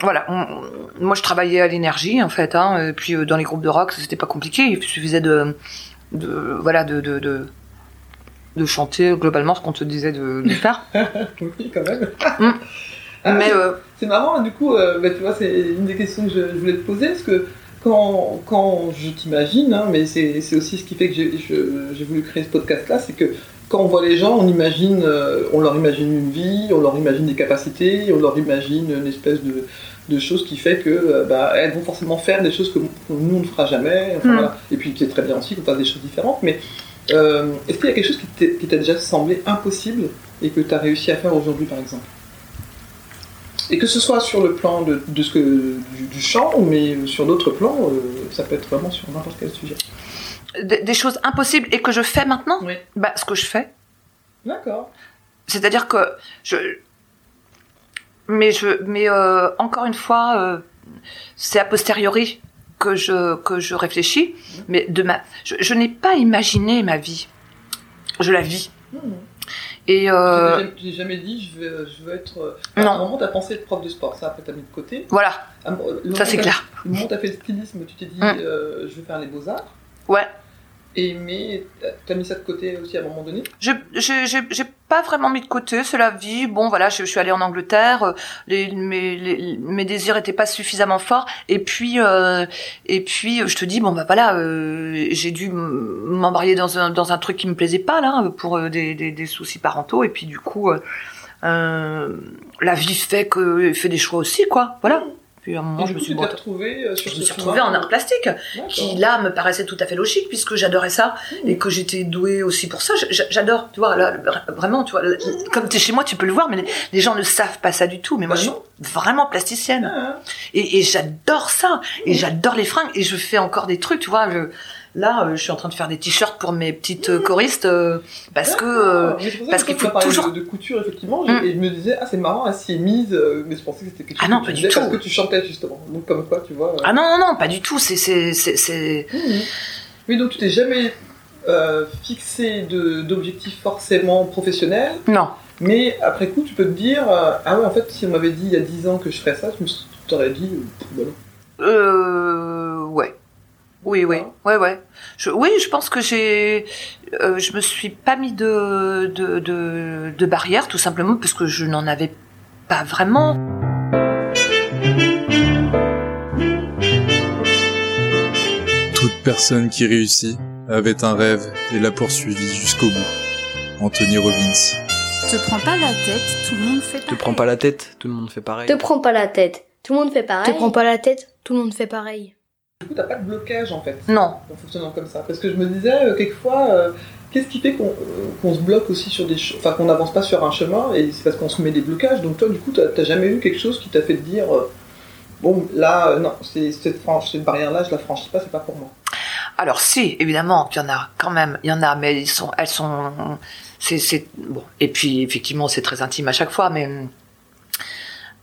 voilà, on- moi je travaillais à l'énergie en fait, hein, et puis euh, dans les groupes de rock c'était pas compliqué, il suffisait de, de voilà, de, de, de, de chanter globalement ce qu'on te disait de, faire. <laughs> oui, quand même. Mm. Ah, Mais c'est- marrant, du coup, bah, tu vois, c'est une des questions que je, je voulais te poser, parce que quand, quand je t'imagine, hein, mais c'est aussi ce qui fait que j'ai voulu créer ce podcast-là, c'est que quand on voit les gens, on imagine, euh, on leur imagine une vie, on leur imagine des capacités, on leur imagine une espèce de, de choses qui fait que euh, bah, elles vont forcément faire des choses que, nous on ne fera jamais, enfin, Mm. voilà. et puis c'est très bien aussi qu'on fasse des choses différentes, mais euh, est-ce qu'il y a quelque chose qui t'a déjà semblé impossible et que tu as réussi à faire aujourd'hui par exemple? Et que ce soit sur le plan de, de ce que, du, du chant, mais sur d'autres plans, euh, ça peut être vraiment sur n'importe quel sujet. des, des choses impossibles et que je fais maintenant. Oui. Bah, ce que je fais. D'accord. C'est-à-dire que je, mais je, mais euh, encore une fois, euh, c'est a posteriori que je que je réfléchis. Mais de ma, je, je n'ai pas imaginé ma vie. Je la vis. Hmm. Et euh, J'ai jamais- dit je veux, je veux être. euh, À Non. un moment, t'as pensé être prof de sport, ça après t'as mis de côté. voilà, À moment ça c'est clair. Le moment où t'as fait le stylisme, tu t'es dit Mm. euh, je veux faire les beaux-arts. Ouais. Et mais t'as- mis ça de côté aussi à un moment donné? J'ai j'ai j'ai pas vraiment mis de côté, c'est la vie. Bon voilà, je, je suis allée en Angleterre, euh, les, mes les- mes désirs étaient pas suffisamment forts et puis euh, et puis euh, je te dis bon bah voilà, euh, j'ai dû m'embrayer dans un dans un truc qui me plaisait pas là pour euh, des, des des soucis parentaux et puis du coup euh, euh, la vie fait que fait des choix aussi quoi. Voilà. Puis à un moment et je me suis euh, sur je me suis retrouvée en art plastique qui là me paraissait tout à fait logique puisque j'adorais ça Mmh. et que j'étais douée aussi pour ça. J'adore, tu vois, là, vraiment, tu vois, là, comme tu es chez moi, tu peux le voir, mais les, les gens ne savent pas ça du tout. Mais moi, Bah je suis vraiment plasticienne Ah, et, et j'adore ça et j'adore les fringues et je fais encore des trucs, tu vois. je- là, euh, je suis en train de faire des t-shirts pour mes petites euh, choristes euh, parce que parce que qu'il faut toujours- de, de couture effectivement, Mm. et je me disais ah c'est marrant, elle s'y est mise, mais je pensais que c'était quelque chose Ah non, que pas tu du disais parce tout. que tu chantais justement. Donc comme quoi tu vois. ah non non non, pas du tout. C'est c'est Mhm. Oui, donc tu t'es jamais euh, fixé d'objectifs forcément professionnels, non. mais après coup, tu peux te dire Ah ouais, en fait, si on m'avait dit il y a 10 ans que je ferais ça, tu t'aurais dit euh, non. Euh, ouais. Oui, oui, ouais, ouais. Je, oui, je pense que j'ai, euh, je me suis pas mis de, de, de, de barrière, tout simplement parce que je n'en avais pas vraiment. Toute personne qui réussit avait un rêve et l'a poursuivi jusqu'au bout. Anthony Robbins. Te prends pas la tête, tout le monde fait Te prends pas la tête, tout le monde fait pareil. Te prends pas la tête. Tout le monde fait pareil. Te prends pas la tête, tout le monde fait pareil. Du coup, t'as pas de blocage en fait Non. en fonctionnant comme ça. Parce que je me disais, euh, quelquefois, euh, qu'est-ce qui fait qu'on euh, qu'on se bloque aussi sur des enfin qu'on n'avance pas sur un chemin, et c'est parce qu'on se met des blocages. Donc toi, du coup, t'as jamais eu quelque chose qui t'a fait te dire, euh, bon, là, euh, non, cette, franche- cette barrière-là, je la franchis pas, c'est pas pour moi. Alors si, évidemment, qu'il y en a quand même, il y en a, mais ils sont, elles sont, c'est bon. Et puis effectivement, c'est très intime à chaque fois, mais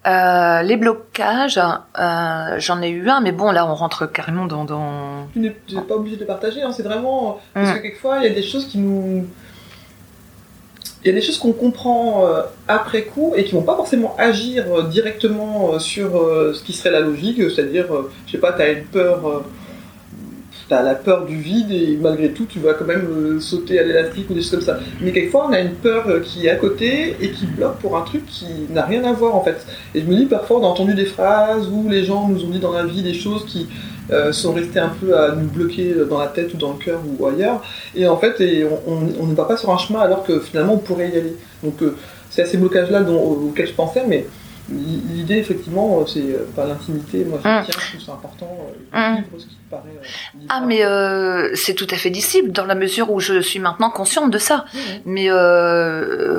euh, les blocages, euh, j'en ai eu un, mais bon, là, on rentre carrément dans, dans... Tu n'es tu pas obligé de le partager, hein, c'est vraiment. Parce Mm. que quelquefois, il y a des choses qui nous. Il y a des choses qu'on comprend euh, après coup et qui vont pas forcément agir euh, directement euh, sur euh, ce qui serait la logique, c'est-à-dire, euh, je sais pas, t'as une peur. La peur du vide et malgré tout tu vas quand même euh, sauter à l'élastique ou des choses comme ça. Mais quelquefois on a une peur euh, qui est à côté et qui bloque pour un truc qui n'a rien à voir en fait. Et je me dis parfois on a entendu des phrases où les gens nous ont dit dans la vie des choses qui euh, sont restés un peu à nous bloquer dans la tête ou dans le cœur ou ailleurs. Et en fait, on, ne va pas sur un chemin alors que finalement on pourrait y aller. Donc c'est à ces blocages-là auxquels je pensais, mais l'idée effectivement, euh, c'est euh, par l'intimité. Moi, je Mm. tiens, je trouve ça important. euh, Mm. ce qui paraît. euh. Ah, mais euh, c'est tout à fait dissible dans la mesure où je suis maintenant consciente de ça. Mais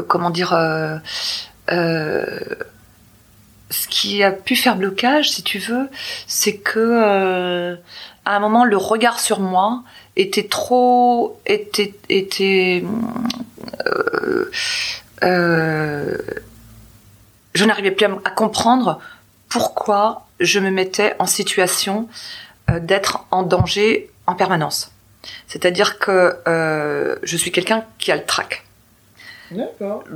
comment dire Ce qui a pu faire blocage, si tu veux, c'est que à un moment le regard sur moi était trop était était euh, euh, je n'arrivais plus à, comprendre pourquoi je me mettais en situation euh, d'être en danger en permanence. C'est-à-dire que euh, je suis quelqu'un qui a le trac.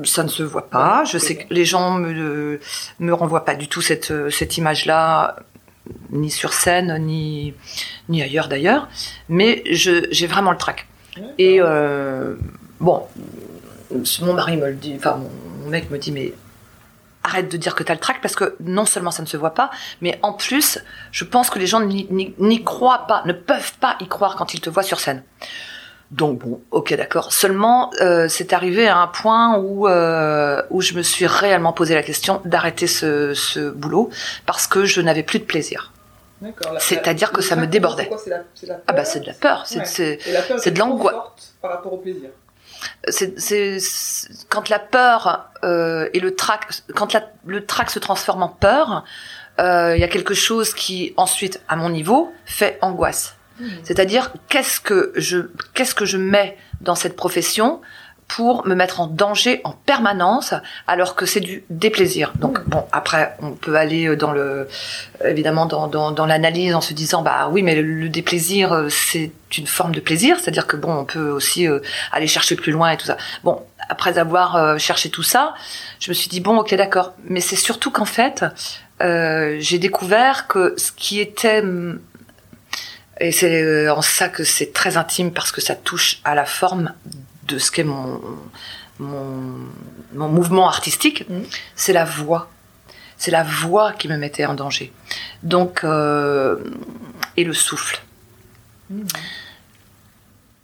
Ça ne se voit pas. Je sais que les gens me me renvoient pas du tout cette cette image-là, ni sur scène, ni ni ailleurs d'ailleurs. Mais je j'ai vraiment le trac. Et euh, bon, mon mari me le dit, enfin mon mec me dit mais arrête de dire que t'as le trac parce que non seulement ça ne se voit pas, mais en plus je pense que les gens n'y- croient pas, ne peuvent pas y croire quand ils te voient sur scène. Donc bon, ok d'accord. Seulement euh, c'est arrivé à un point où euh, où je me suis réellement posé la question d'arrêter ce, ce boulot parce que je n'avais plus de plaisir. C'est-à-dire que ça me débordait. c'est la- la Ah bah c'est de la peur, c'est Ouais. de l'angoisse. par rapport au plaisir. C'est quand la peur euh, et le trac quand la- le trac se transforme en peur euh, il y a quelque chose qui ensuite à mon niveau fait angoisse. C'est-à-dire qu'est-ce que je qu'est-ce que je mets dans cette profession pour me mettre en danger en permanence alors que c'est du déplaisir. Donc bon, après on peut aller dans le évidemment dans, dans, dans l'analyse en se disant bah oui mais le, déplaisir euh, c'est une forme de plaisir, c'est-à-dire que bon on peut aussi euh, aller chercher plus loin et tout ça. Bon, après avoir euh, cherché tout ça, je me suis dit bon ok d'accord, mais c'est surtout qu'en fait euh, j'ai découvert que ce qui était et c'est en ça que c'est très intime parce que ça touche à la forme de ce qu'est mon, mon, mon, mouvement artistique, mmh. c'est la voix. C'est la voix qui me mettait en danger. Donc, euh, et le souffle. Mmh.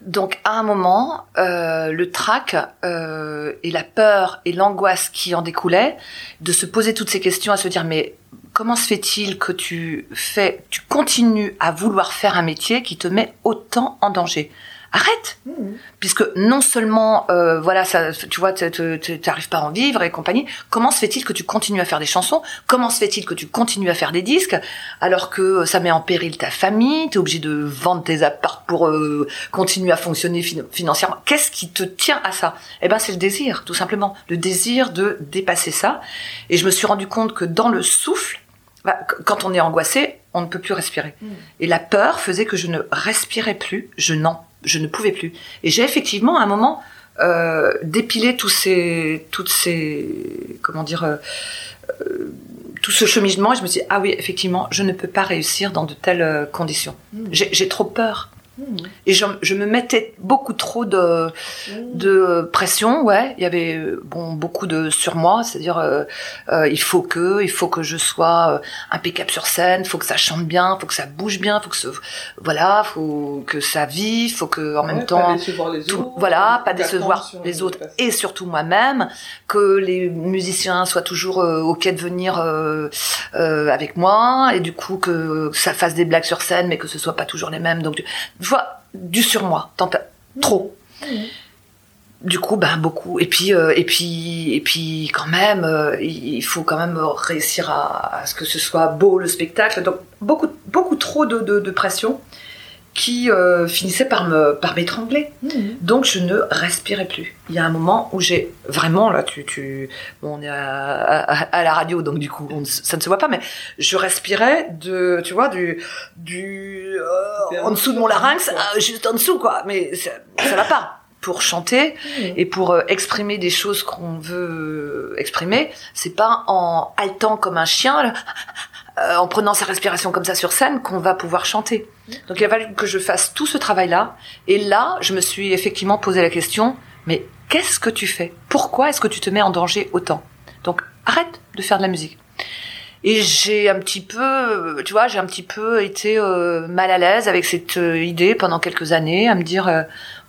Donc à un moment, euh, le trac euh, et la peur et l'angoisse qui en découlaient, de se poser toutes ces questions, à se dire mais comment se fait-il que tu fais, tu continues à vouloir faire un métier qui te met autant en danger? Arrête. Mmh. puisque non seulement euh, voilà ça tu vois tu n'arrives pas à en vivre et compagnie comment se fait-il que tu continues à faire des chansons? Comment se fait-il que tu continues à faire des disques alors que ça met en péril ta famille tu es obligé de vendre tes apparts pour euh, continuer à fonctionner financièrement? Qu'est-ce qui te tient à ça? Eh ben c'est le désir tout simplement. Le désir de dépasser ça. Et je me suis rendu compte que dans le souffle bah, quand on est angoissé on ne peut plus respirer. Mmh. et la peur faisait que je ne respirais plus je n'en je ne pouvais plus. Et j'ai effectivement, à un moment, euh, dépilé tous ces, toutes ces, comment dire, euh, euh, tout ce cheminement. Et je me suis dit, ah oui, effectivement, je ne peux pas réussir dans de telles euh, conditions. Mmh. J'ai trop peur. Et je, je, me mettais beaucoup trop de, de pression, ouais. Il y avait bon beaucoup de sur moi, c'est-à-dire euh, euh, il faut que, il faut que je sois euh, impeccable sur scène, il faut que ça chante bien, il faut que ça bouge bien, faut que ce, voilà, faut que ça vive, faut que en même temps, les tout, voilà, pas décevoir les autres et surtout moi-même, que les musiciens soient toujours euh, ok de venir euh, avec moi et du coup que ça fasse des blagues sur scène, mais que ce soit pas toujours les mêmes. Donc vois, du surmoi, tant trop. Du coup, ben beaucoup. Et puis, euh, et puis, et puis, quand même, euh, il faut quand même réussir à, à, ce que ce soit beau le spectacle. Donc beaucoup, beaucoup trop de, de, de pression qui euh, finissait par me par m'étrangler. Mmh. Donc je ne respirais plus. Il y a un moment où j'ai vraiment là, tu tu, bon, on est à, à, à, la radio donc du coup on, ça ne se voit pas, mais je respirais de, tu vois, du du euh, en dessous de mon larynx, euh, juste en dessous quoi. Mais ça, ça va pas. Pour chanter mmh. et pour euh, exprimer des choses qu'on veut exprimer, c'est pas en haletant comme un chien. Là, euh, en prenant sa respiration comme ça sur scène qu'on va pouvoir chanter. Donc il a fallu que je fasse tout ce travail-là. Et là, je me suis effectivement posé la question, mais qu'est-ce que tu fais? Pourquoi est-ce que tu te mets en danger autant? Donc arrête de faire de la musique. Et j'ai un petit peu, tu vois, j'ai un petit peu été euh, mal à l'aise avec cette euh, idée pendant quelques années, à me dire, euh,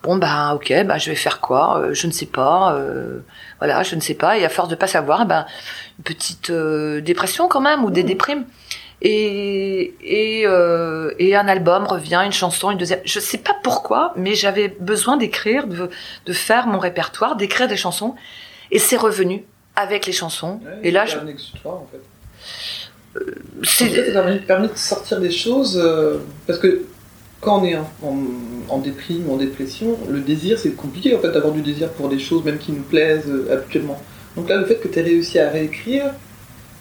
bon bah ok, bah je vais faire quoi euh, Je ne sais pas. voilà, je ne sais pas. Et à force de pas savoir, ben une petite dépression quand même ou des mmh. déprimes. Et et, et un album revient, une chanson, une deuxième. Je sais pas pourquoi, mais j'avais besoin d'écrire, de de faire mon répertoire, d'écrire des chansons. Et c'est revenu avec les chansons. Ouais, et là, je... un exutoire, en fait. Ça t'a permis de sortir des choses, euh, parce que quand on est en, en, en, déprime, en dépression, le désir, c'est compliqué en fait d'avoir du désir pour des choses même qui nous plaisent euh, habituellement. Donc là, le fait que tu aies réussi à réécrire,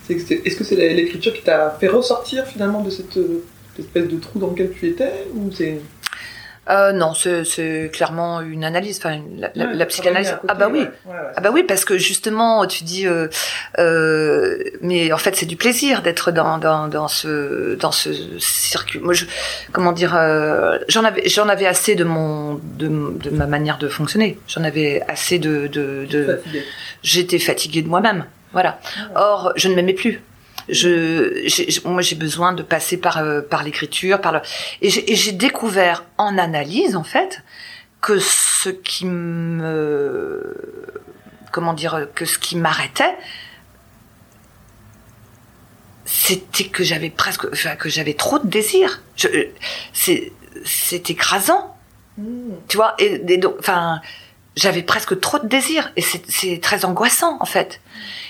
est-ce que c'est l'écriture qui t'a fait ressortir finalement de cette, euh, cette espèce de trou dans lequel tu étais ou c'est euh, non, c'est clairement une analyse, enfin la, ouais, la psychanalyse. Côté, ah bah oui, ouais, ouais, ah bah oui, parce que justement, tu dis, euh, euh, mais en fait, c'est du plaisir d'être dans, dans, dans ce dans ce circuit. Moi, je, comment dire, euh, j'en avais j'en avais assez de mon de, de ma manière de fonctionner. J'en avais assez de de. de J'étais fatiguée de moi-même. Voilà. Or, je ne m'aimais plus je, moi j'ai besoin de passer par euh, par l'écriture, par le, et j'ai découvert en analyse en fait que ce qui me comment dire que ce qui m'arrêtait c'était que j'avais presque enfin que j'avais trop de désir c'est c'est écrasant mmh. tu vois et, et donc enfin j'avais presque trop de désir et c'est très angoissant en fait.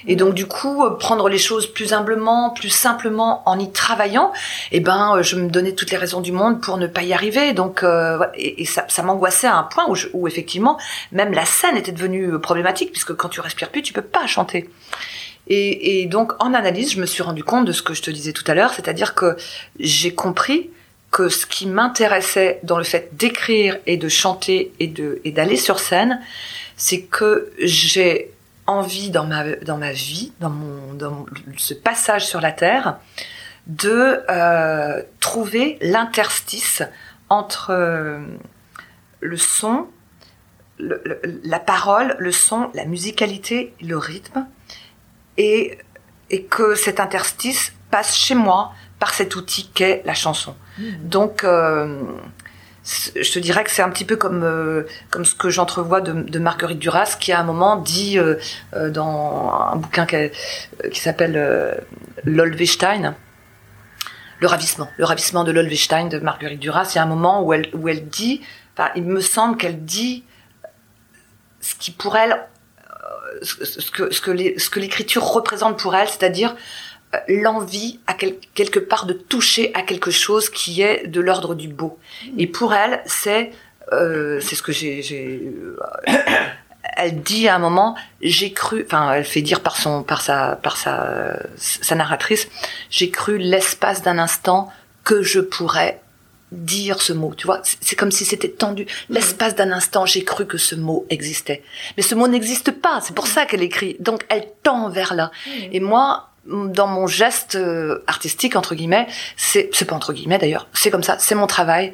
Et donc du coup, euh, prendre les choses plus humblement, plus simplement, en y travaillant, eh ben, euh, je me donnais toutes les raisons du monde pour ne pas y arriver. Donc, euh, et, ça, ça m'angoissait à un point où, où effectivement, même la scène était devenue problématique puisque quand tu respires plus, tu peux pas chanter. Et, et donc, en analyse, je me suis rendu compte de ce que je te disais tout à l'heure, c'est-à-dire que j'ai compris que ce qui m'intéressait dans le fait d'écrire et de chanter et de et d'aller sur scène, c'est que j'ai envie dans ma dans ma vie, dans mon dans ce passage sur la terre, de euh, trouver l'interstice entre euh, le son, la parole, le son, la musicalité, le rythme, et et que cet interstice passe chez moi par cet outil qu'est la chanson. Mmh. Donc, euh, je te dirais que c'est un petit peu comme euh, comme ce que j'entrevois de, de, Marguerite Duras, qui à un moment dit euh, dans un bouquin qui, qui s'appelle L'Olvestein, le ravissement, le ravissement de l'Olvestein de Marguerite Duras. Il y a un moment où elle où elle dit, enfin, il me semble qu'elle dit ce qui pour elle, ce que ce que l'écriture représente pour elle, c'est-à-dire l'envie à quelque part de toucher à quelque chose qui est de l'ordre du beau. Mm. Et pour elle, c'est euh, c'est ce que j'ai <coughs> elle dit à un moment j'ai cru enfin elle fait dire par son par sa par sa sa narratrice j'ai cru l'espace d'un instant que je pourrais dire ce mot, tu vois, c'est comme si c'était tendu. Mm. L'espace d'un instant, j'ai cru que ce mot existait. Mais ce mot n'existe pas, c'est pour ça qu'elle écrit. Donc elle tend vers là. Mm. Et moi, dans mon geste euh, artistique entre guillemets, c'est c'est pas entre guillemets d'ailleurs, c'est comme ça, c'est mon travail.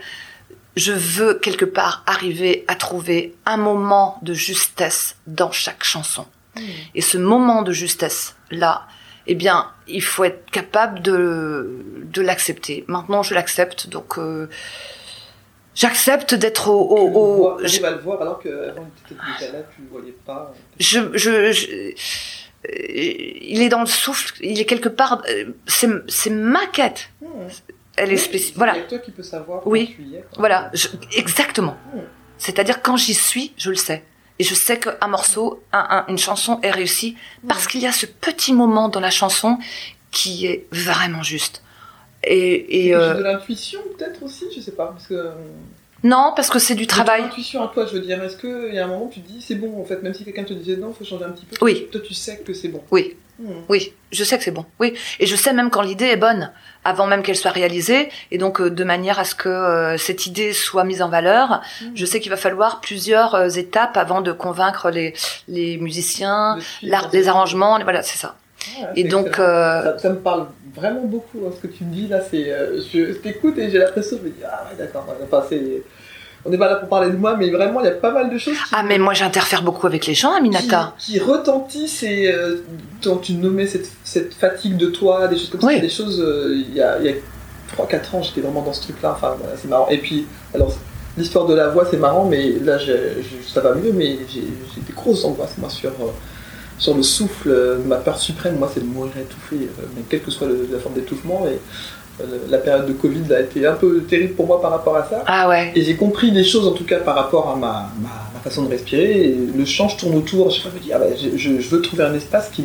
Je veux quelque part arriver à trouver un moment de justesse dans chaque chanson. Mmh. Et ce moment de justesse là, eh bien, il faut être capable de de l'accepter. Maintenant, je l'accepte, donc euh, j'accepte d'être au. au, au je... le voir alors qu'avant tu étais là, tu le voyais pas. je, je, je il est dans le souffle, il est quelque part. Euh, c'est ma quête. Hmm. Elle est spécifique. Voilà. C'est toi qui peux savoir. Oui. Tu y es, voilà. exactement. Hmm. C'est-à-dire quand j'y suis, je le sais. Et je sais qu'un morceau, un, une chanson est réussie parce hmm. qu'il y a ce petit moment dans la chanson qui est vraiment juste. Et, et euh... de l'intuition peut-être aussi, je sais pas, parce que non, parce que c'est du travail. intuition à toi, je veux dire. Est-ce qu'il y a un moment où tu te dis c'est bon, en fait, même si quelqu'un te disait non, il faut changer un petit peu Oui. Toi, tu sais que c'est bon. Oui. Hmm. Oui, je sais que c'est bon. Oui. Et je sais même quand l'idée est bonne, avant même qu'elle soit réalisée. Et donc, euh, de manière à ce que euh, cette idée soit mise en valeur, hmm. je sais qu'il va falloir plusieurs euh, étapes avant de convaitre les, les musiciens, les arrangements. Voilà, c'est ça. Et donc. Ça, ça, me parle vraiment beaucoup, hein, ce que tu me dis là. C'est, je t'écoute et j'ai l'impression de me dire, ah ouais, d'accord. Enfin, c'est on n'est pas là pour parler de moi, mais vraiment, il y a pas mal de choses. ah, mais moi, j'interfère beaucoup avec les gens, Aminata. Qui, qui retentissent et euh, dont tu nommais cette, cette, fatigue de toi, des choses comme ça, des choses. Euh, il y a, a 3-4 ans, j'étais vraiment dans ce truc-là. Enfin, voilà, c'est marrant. Et puis, alors, l'histoire de la voix, c'est marrant, mais là, ça va mieux, mais j'ai des grosses angoisses, moi, sur. Euh, sur le souffle, ma peur suprême, moi, c'est de mourir étouffé, mais quelle que soit la forme d'étouffement. Et la période de Covid a été un peu terrible pour moi par rapport à ça. Ah ouais. Et j'ai compris des choses en tout cas par rapport à ma, ma, façon de respirer. Et le chant, je tourne autour. Je me dis, ah bah, je, je, veux trouver un espace qui,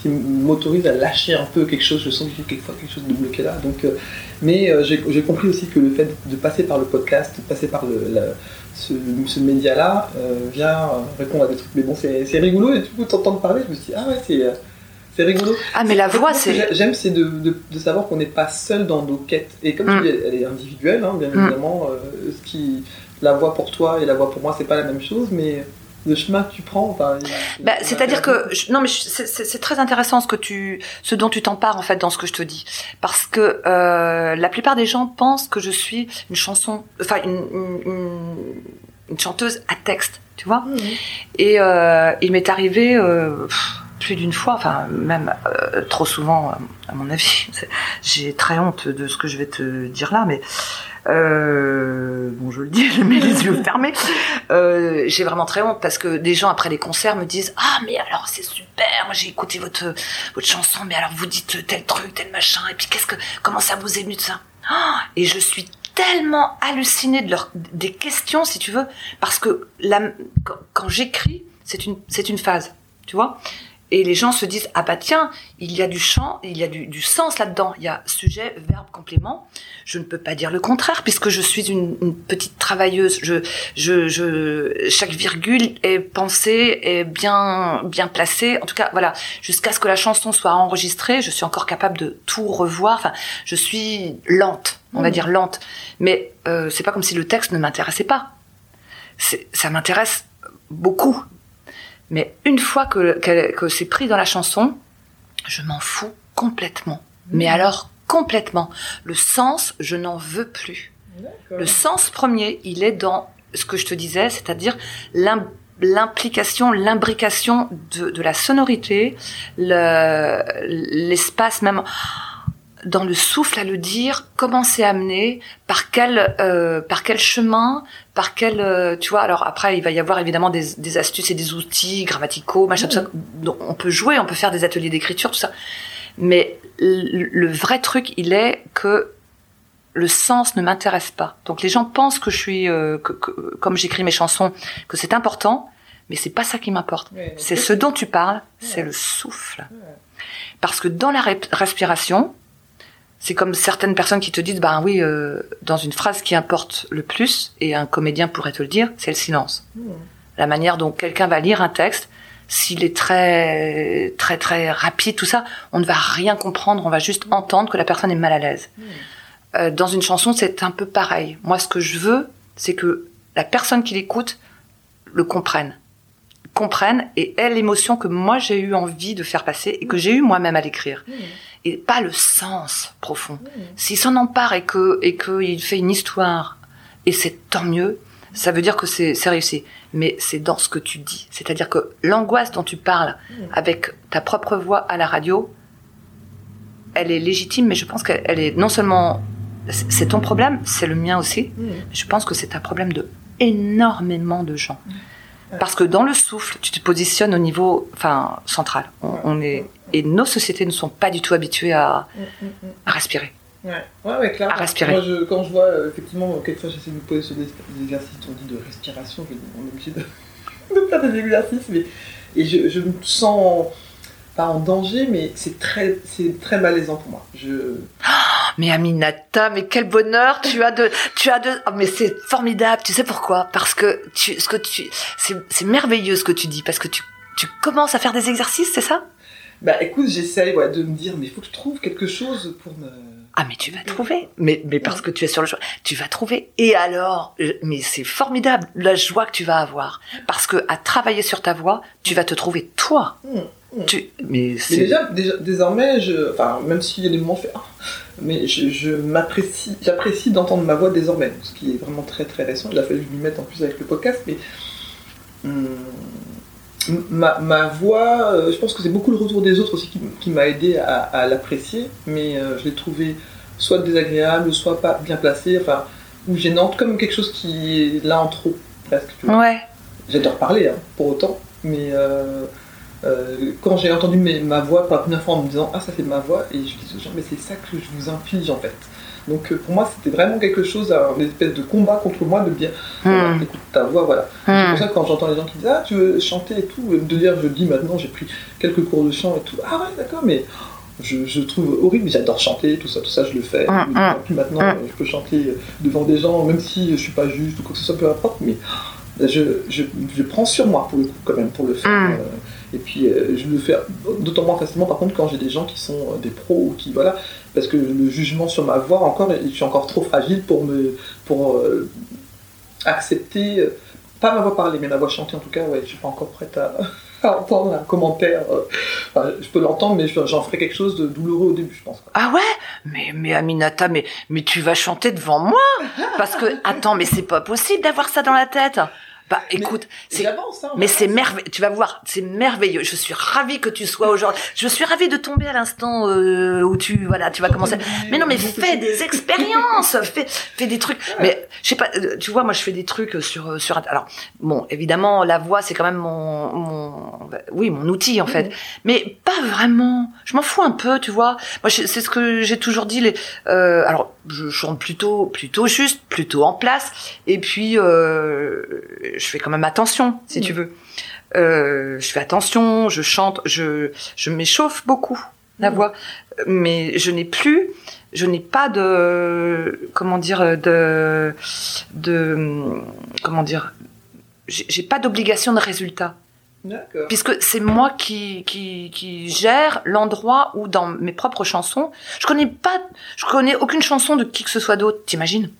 qui m'autorise à lâcher un peu quelque chose. Je sens que quelquefois quelque chose de bloqué là. Donc, euh, mais euh, j'ai compris aussi que le fait de passer par le podcast, de passer par le, ce, ce média-là, euh, vient répondre à des trucs. Mais bon, c'est rigolo et du coup, t'entendre parler, je me suis dit, ah ouais, c'est c'est rigolo. Ah, mais la voix, c'est. J'aime, c'est de, de, savoir qu'on n'est pas seul dans nos quêtes. Et comme tu mm. dis, elle est individuelle, hein, bien mm. évidemment. Euh, ce qui, la voix pour toi et la voix pour moi, c'est pas la même chose, mais le chemin que tu prends. Bah, c'est-à-dire que non, mais c'est très intéressant ce que tu, ce dont tu t'empares en fait dans ce que je te dis, parce que euh, la plupart des gens pensent que je suis une chanson, enfin une, une, une chanteuse à texte, tu vois. Mm. Et euh, il m'est arrivé. Euh, plus d'une fois, enfin même euh, trop souvent à mon avis. <laughs> J'ai très honte de ce que je vais te dire là, mais euh, bon, je le dis, <laughs> je mets les yeux fermés. Euh, j'ai vraiment très honte parce que des gens après les concerts me disent ah mais alors c'est super, moi j'ai écouté votre votre chanson, mais alors vous dites tel truc, tel machin, et puis qu'est-ce que comment ça vous est venu de ça? Et je suis tellement hallucinée de leur, des questions, si tu veux, parce que la, quand j'écris, c'est une, c'est une phase, tu vois? Et les gens se disent ah bah tiens il y a du chant il y a du, du sens là-dedans. Il y a sujet verbe complément. Je ne peux pas dire le contraire puisque je suis une, une petite travailleuse. Je, je je chaque virgule est pensée est bien bien placée. En tout cas voilà. Jusqu'à ce que la chanson soit enregistrée je suis encore capable de tout revoir. Enfin je suis lente on va dire lente. Mais euh, c'est pas comme si le texte ne m'intéressait pas. C'est ça m'intéresse beaucoup mais une fois que, que, que c'est pris dans la chanson, je m'en fous complètement. Mais alors complètement. Le sens, je n'en veux plus. Le sens premier, il est dans ce que je te disais, c'est-à-dire l'im- l'implication, l'imbrication de, de la sonorité, le- l'espace même dans le souffle à le dire, comment c'est amené, par quel euh, par quel chemin, par quel euh, tu vois. Alors après, il va y avoir évidemment des, des astuces et des outils grammaticaux, machin, tout ça. dont on peut jouer, on peut faire des ateliers d'écriture, tout ça. Mais le, vrai truc, il est que le sens ne m'intéresse pas. Donc les gens pensent que je suis, euh, que, que- comme j'écris mes chansons, que c'est important, mais c'est pas ça qui m'importe. C'est ce dont tu parles, c'est le souffle. Parce que dans la respiration, c'est comme certaines personnes qui te disent, ben oui, euh, dans une phrase qui importe le plus, et un comédien pourrait te le dire, c'est le silence. La manière dont quelqu'un va lire un texte, s'il est très, très, très rapide, tout ça, on ne va rien comprendre, on va juste entendre que la personne est mal à l'aise. Euh, dans une chanson, c'est un peu pareil. Moi, ce que je veux, c'est que la personne qui l'écoute le comprenne comprenne et ait l'émotion que moi j'ai eu envie de faire passer et que j'ai eu moi-même à l'écrire et pas le sens profond. S'il s'en empare et que et qu'il fait une histoire et c'est tant mieux, ça veut dire que c'est réussi. Mais c'est dans ce que tu dis, c'est-à-dire que l'angoisse dont tu parles avec ta propre voix à la radio, elle est légitime, mais je pense qu'elle elle est non seulement c'est ton problème, c'est le mien aussi. Je pense que c'est un problème de énormément de gens. Parce que dans le souffle, tu te positionnes au niveau, enfin, central. On, on est et nos sociétés ne sont pas du tout habituées à, à respirer. Ouais, ouais, ouais, clairement. À respirer. Moi, je, quand je vois, euh, effectivement, quelquefois j'essaie de me poser sur des, des exercices, on dit de respiration, je on est obligé de, <laughs> de faire des exercices, mais, et je, je me sens pas en danger, mais c'est très, très malaisant pour moi. Je, Mais Aminata, mais quel bonheur tu as de, tu as de, oh, mais c'est formidable. Tu sais pourquoi? Parce que tu, ce que tu, c'est, merveilleux ce que tu dis, parce que tu, tu commences à faire des exercices, c'est ça? Bah écoute, j'essaye ouais, de me dire, mais il faut que je trouve quelque chose pour me. Ah mais tu vas trouver. Mais mais parce que tu es sur le choix, tu vas trouver. Et alors, mais c'est formidable la joie que tu vas avoir parce que à travailler sur ta voix, tu vas te trouver toi. Mmh, mmh. Tu, mais Mais c'est déjà, déjà, désormais, je, enfin, même s'il y a des moments faits, mais je, je m'apprécie, j'apprécie d'entendre ma voix désormais, ce qui est vraiment très très récent. Il a fallu que je m'y mette en plus avec le podcast, mais hum, ma, ma voix, euh, je pense que c'est beaucoup le retour des autres aussi qui, qui m'a aidé à, à l'apprécier, mais euh, je l'ai trouvé soit désagréable, soit pas bien placée, enfin, ou gênante, comme quelque chose qui est là en trop, presque. tu vois. ouais. J'adore parler, hein, pour autant, mais euh, euh, quand j'ai entendu mes- ma voix pour la première fois en me disant Ah, ça c'est ma voix, et je dis aux gens, mais c'est ça que je vous inflige en fait. Donc euh, pour moi, c'était vraiment quelque chose, un espèce de combat contre moi de dire Hmm. écoute ta voix, voilà. C'est Hmm. pour ça que quand j'entends les gens qui disent Ah, tu veux chanter et tout, de dire Je dis maintenant, j'ai pris quelques cours de chant et tout, ah ouais, d'accord, mais. Je, je trouve horrible, mais j'adore chanter, tout ça, tout ça, je le fais. Mm, mm. Puis maintenant, je peux chanter devant des gens, même si je suis pas juste ou quoi que ce soit, peu importe, mais je, je, je prends sur moi pour le coup, quand même, pour le faire. Euh, et puis, euh, je le fais d'autant moins facilement, par contre, quand j'ai des gens qui sont euh, des pros ou qui, voilà, parce que le jugement sur ma voix, encore, je suis encore trop fragile pour me, pour euh, accepter, pas ma voix parler, mais ma voix chanter en tout cas, ouais, je suis pas encore prête à, <laughs> entendre un commentaire. je peux l'entendre, mais je- j'en ferai quelque chose de douloureux au début, je pense. Ah ouais? Mais mais Aminata, mais mais tu vas chanter devant moi? Parce que attends, mais c'est pas possible d'avoir ça dans la tête. Bah écoute, c'est j'avance, hein, mais c'est merveilleux. Tu vas voir, c'est merveilleux. Je suis ravie que tu sois aujourd'hui. Je suis ravie de tomber à l'instant euh, où tu voilà, tu vas commencer. Mais non, mais fais des expériences, <laughs> fais fais des trucs. Mais je sais pas, euh, tu vois, moi je fais des trucs sur euh, sur alors bon, évidemment la voix c'est quand même mon mon oui mon outil en fait, mais pas vraiment. Je m'en fous un peu, tu vois. Moi c'est ce que j'ai toujours dit. Les euh, alors je chante plutôt plutôt juste, plutôt en place, et puis euh, je fais quand même attention si tu veux. Euh, je fais attention, je chante, je je m'échauffe beaucoup la voix, mais je n'ai plus, je n'ai pas de comment dire de de comment dire, j'ai pas d'obligation de résultat. Puisque c'est moi qui, qui, qui gère l'endroit où dans mes propres chansons, je connais pas, je connais aucune chanson de qui que ce soit d'autre, t'imagines?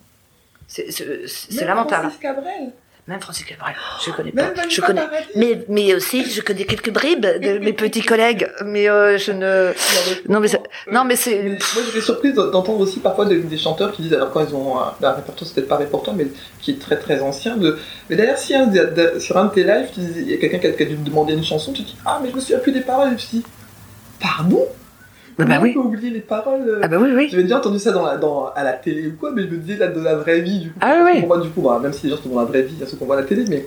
C'est lamentable. Francis Cabrel. Même Francis Cabrel, je connais pas. Je connais. Mais, mais aussi, je connais quelques bribes de mes petits collègues, mais euh, je ne. Non, mais c'est- non, mais c'est- Mais Moi, j'étais surprise d'entendre aussi parfois des, des chanteurs qui disent, alors quand ils ont un, un répertoire, c'est peut-être pas répertoire, mais qui est très très ancien. De... Mais d'ailleurs, si sur un de tes lives, tu dis- il y a quelqu'un qui a, dû me demander une chanson, tu dis, ah, mais je me souviens plus des paroles. Et me suis dit, pardon? Ah bah Comment oui. oublier les paroles euh Ah bah oui, oui. J'avais déjà entendu ça dans la, dans, à la télé ou quoi, mais je me disais là de la vraie vie, du coup. Ah oui, oui. Pour moi, du coup, bah, même si les gens sont dans la vraie vie, il y a ceux qu'on voit à la télé, mais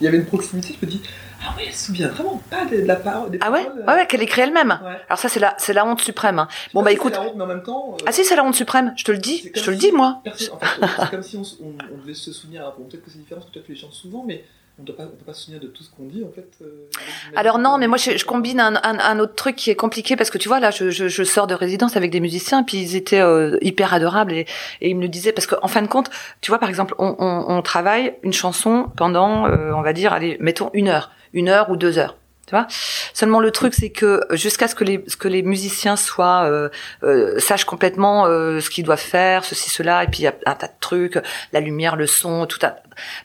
il y avait une proximité, je me dis, ah oui, elle se souvient vraiment pas de, de la parole. Des Ah ouais? paroles, euh. Ouais, ouais, qu'elle écrit elle-même. Ouais. Alors ça, c'est la, c'est la honte suprême. hein. Bon bah si écoute. c'est la honte, mais en même temps. euh, Ah si, c'est la honte suprême. Je te le dis, je te le dis moi. En fait, c'est comme si on, s- on- on devait se souvenir, alors, bon, peut-être que c'est différent parce que toi tu les chantes souvent, mais on ne peut pas se souvenir de tout ce qu'on dit en fait. euh, Alors non, mais moi je, je combine un, un, un autre truc qui est compliqué parce que tu vois là, je, je, je sors de résidence avec des musiciens et puis ils étaient euh, hyper adorables et, et ils me le disaient parce qu'en fin de compte, tu vois par exemple, on, on, on travaille une chanson pendant, euh, on va dire, allez, mettons une heure, une heure ou deux heures. Tu vois. Seulement le truc c'est que jusqu'à ce que les ce que les musiciens soient euh, euh, sachent complètement euh, ce qu'ils doivent faire, ceci cela et puis il y a un tas de trucs, la lumière, le son, tout un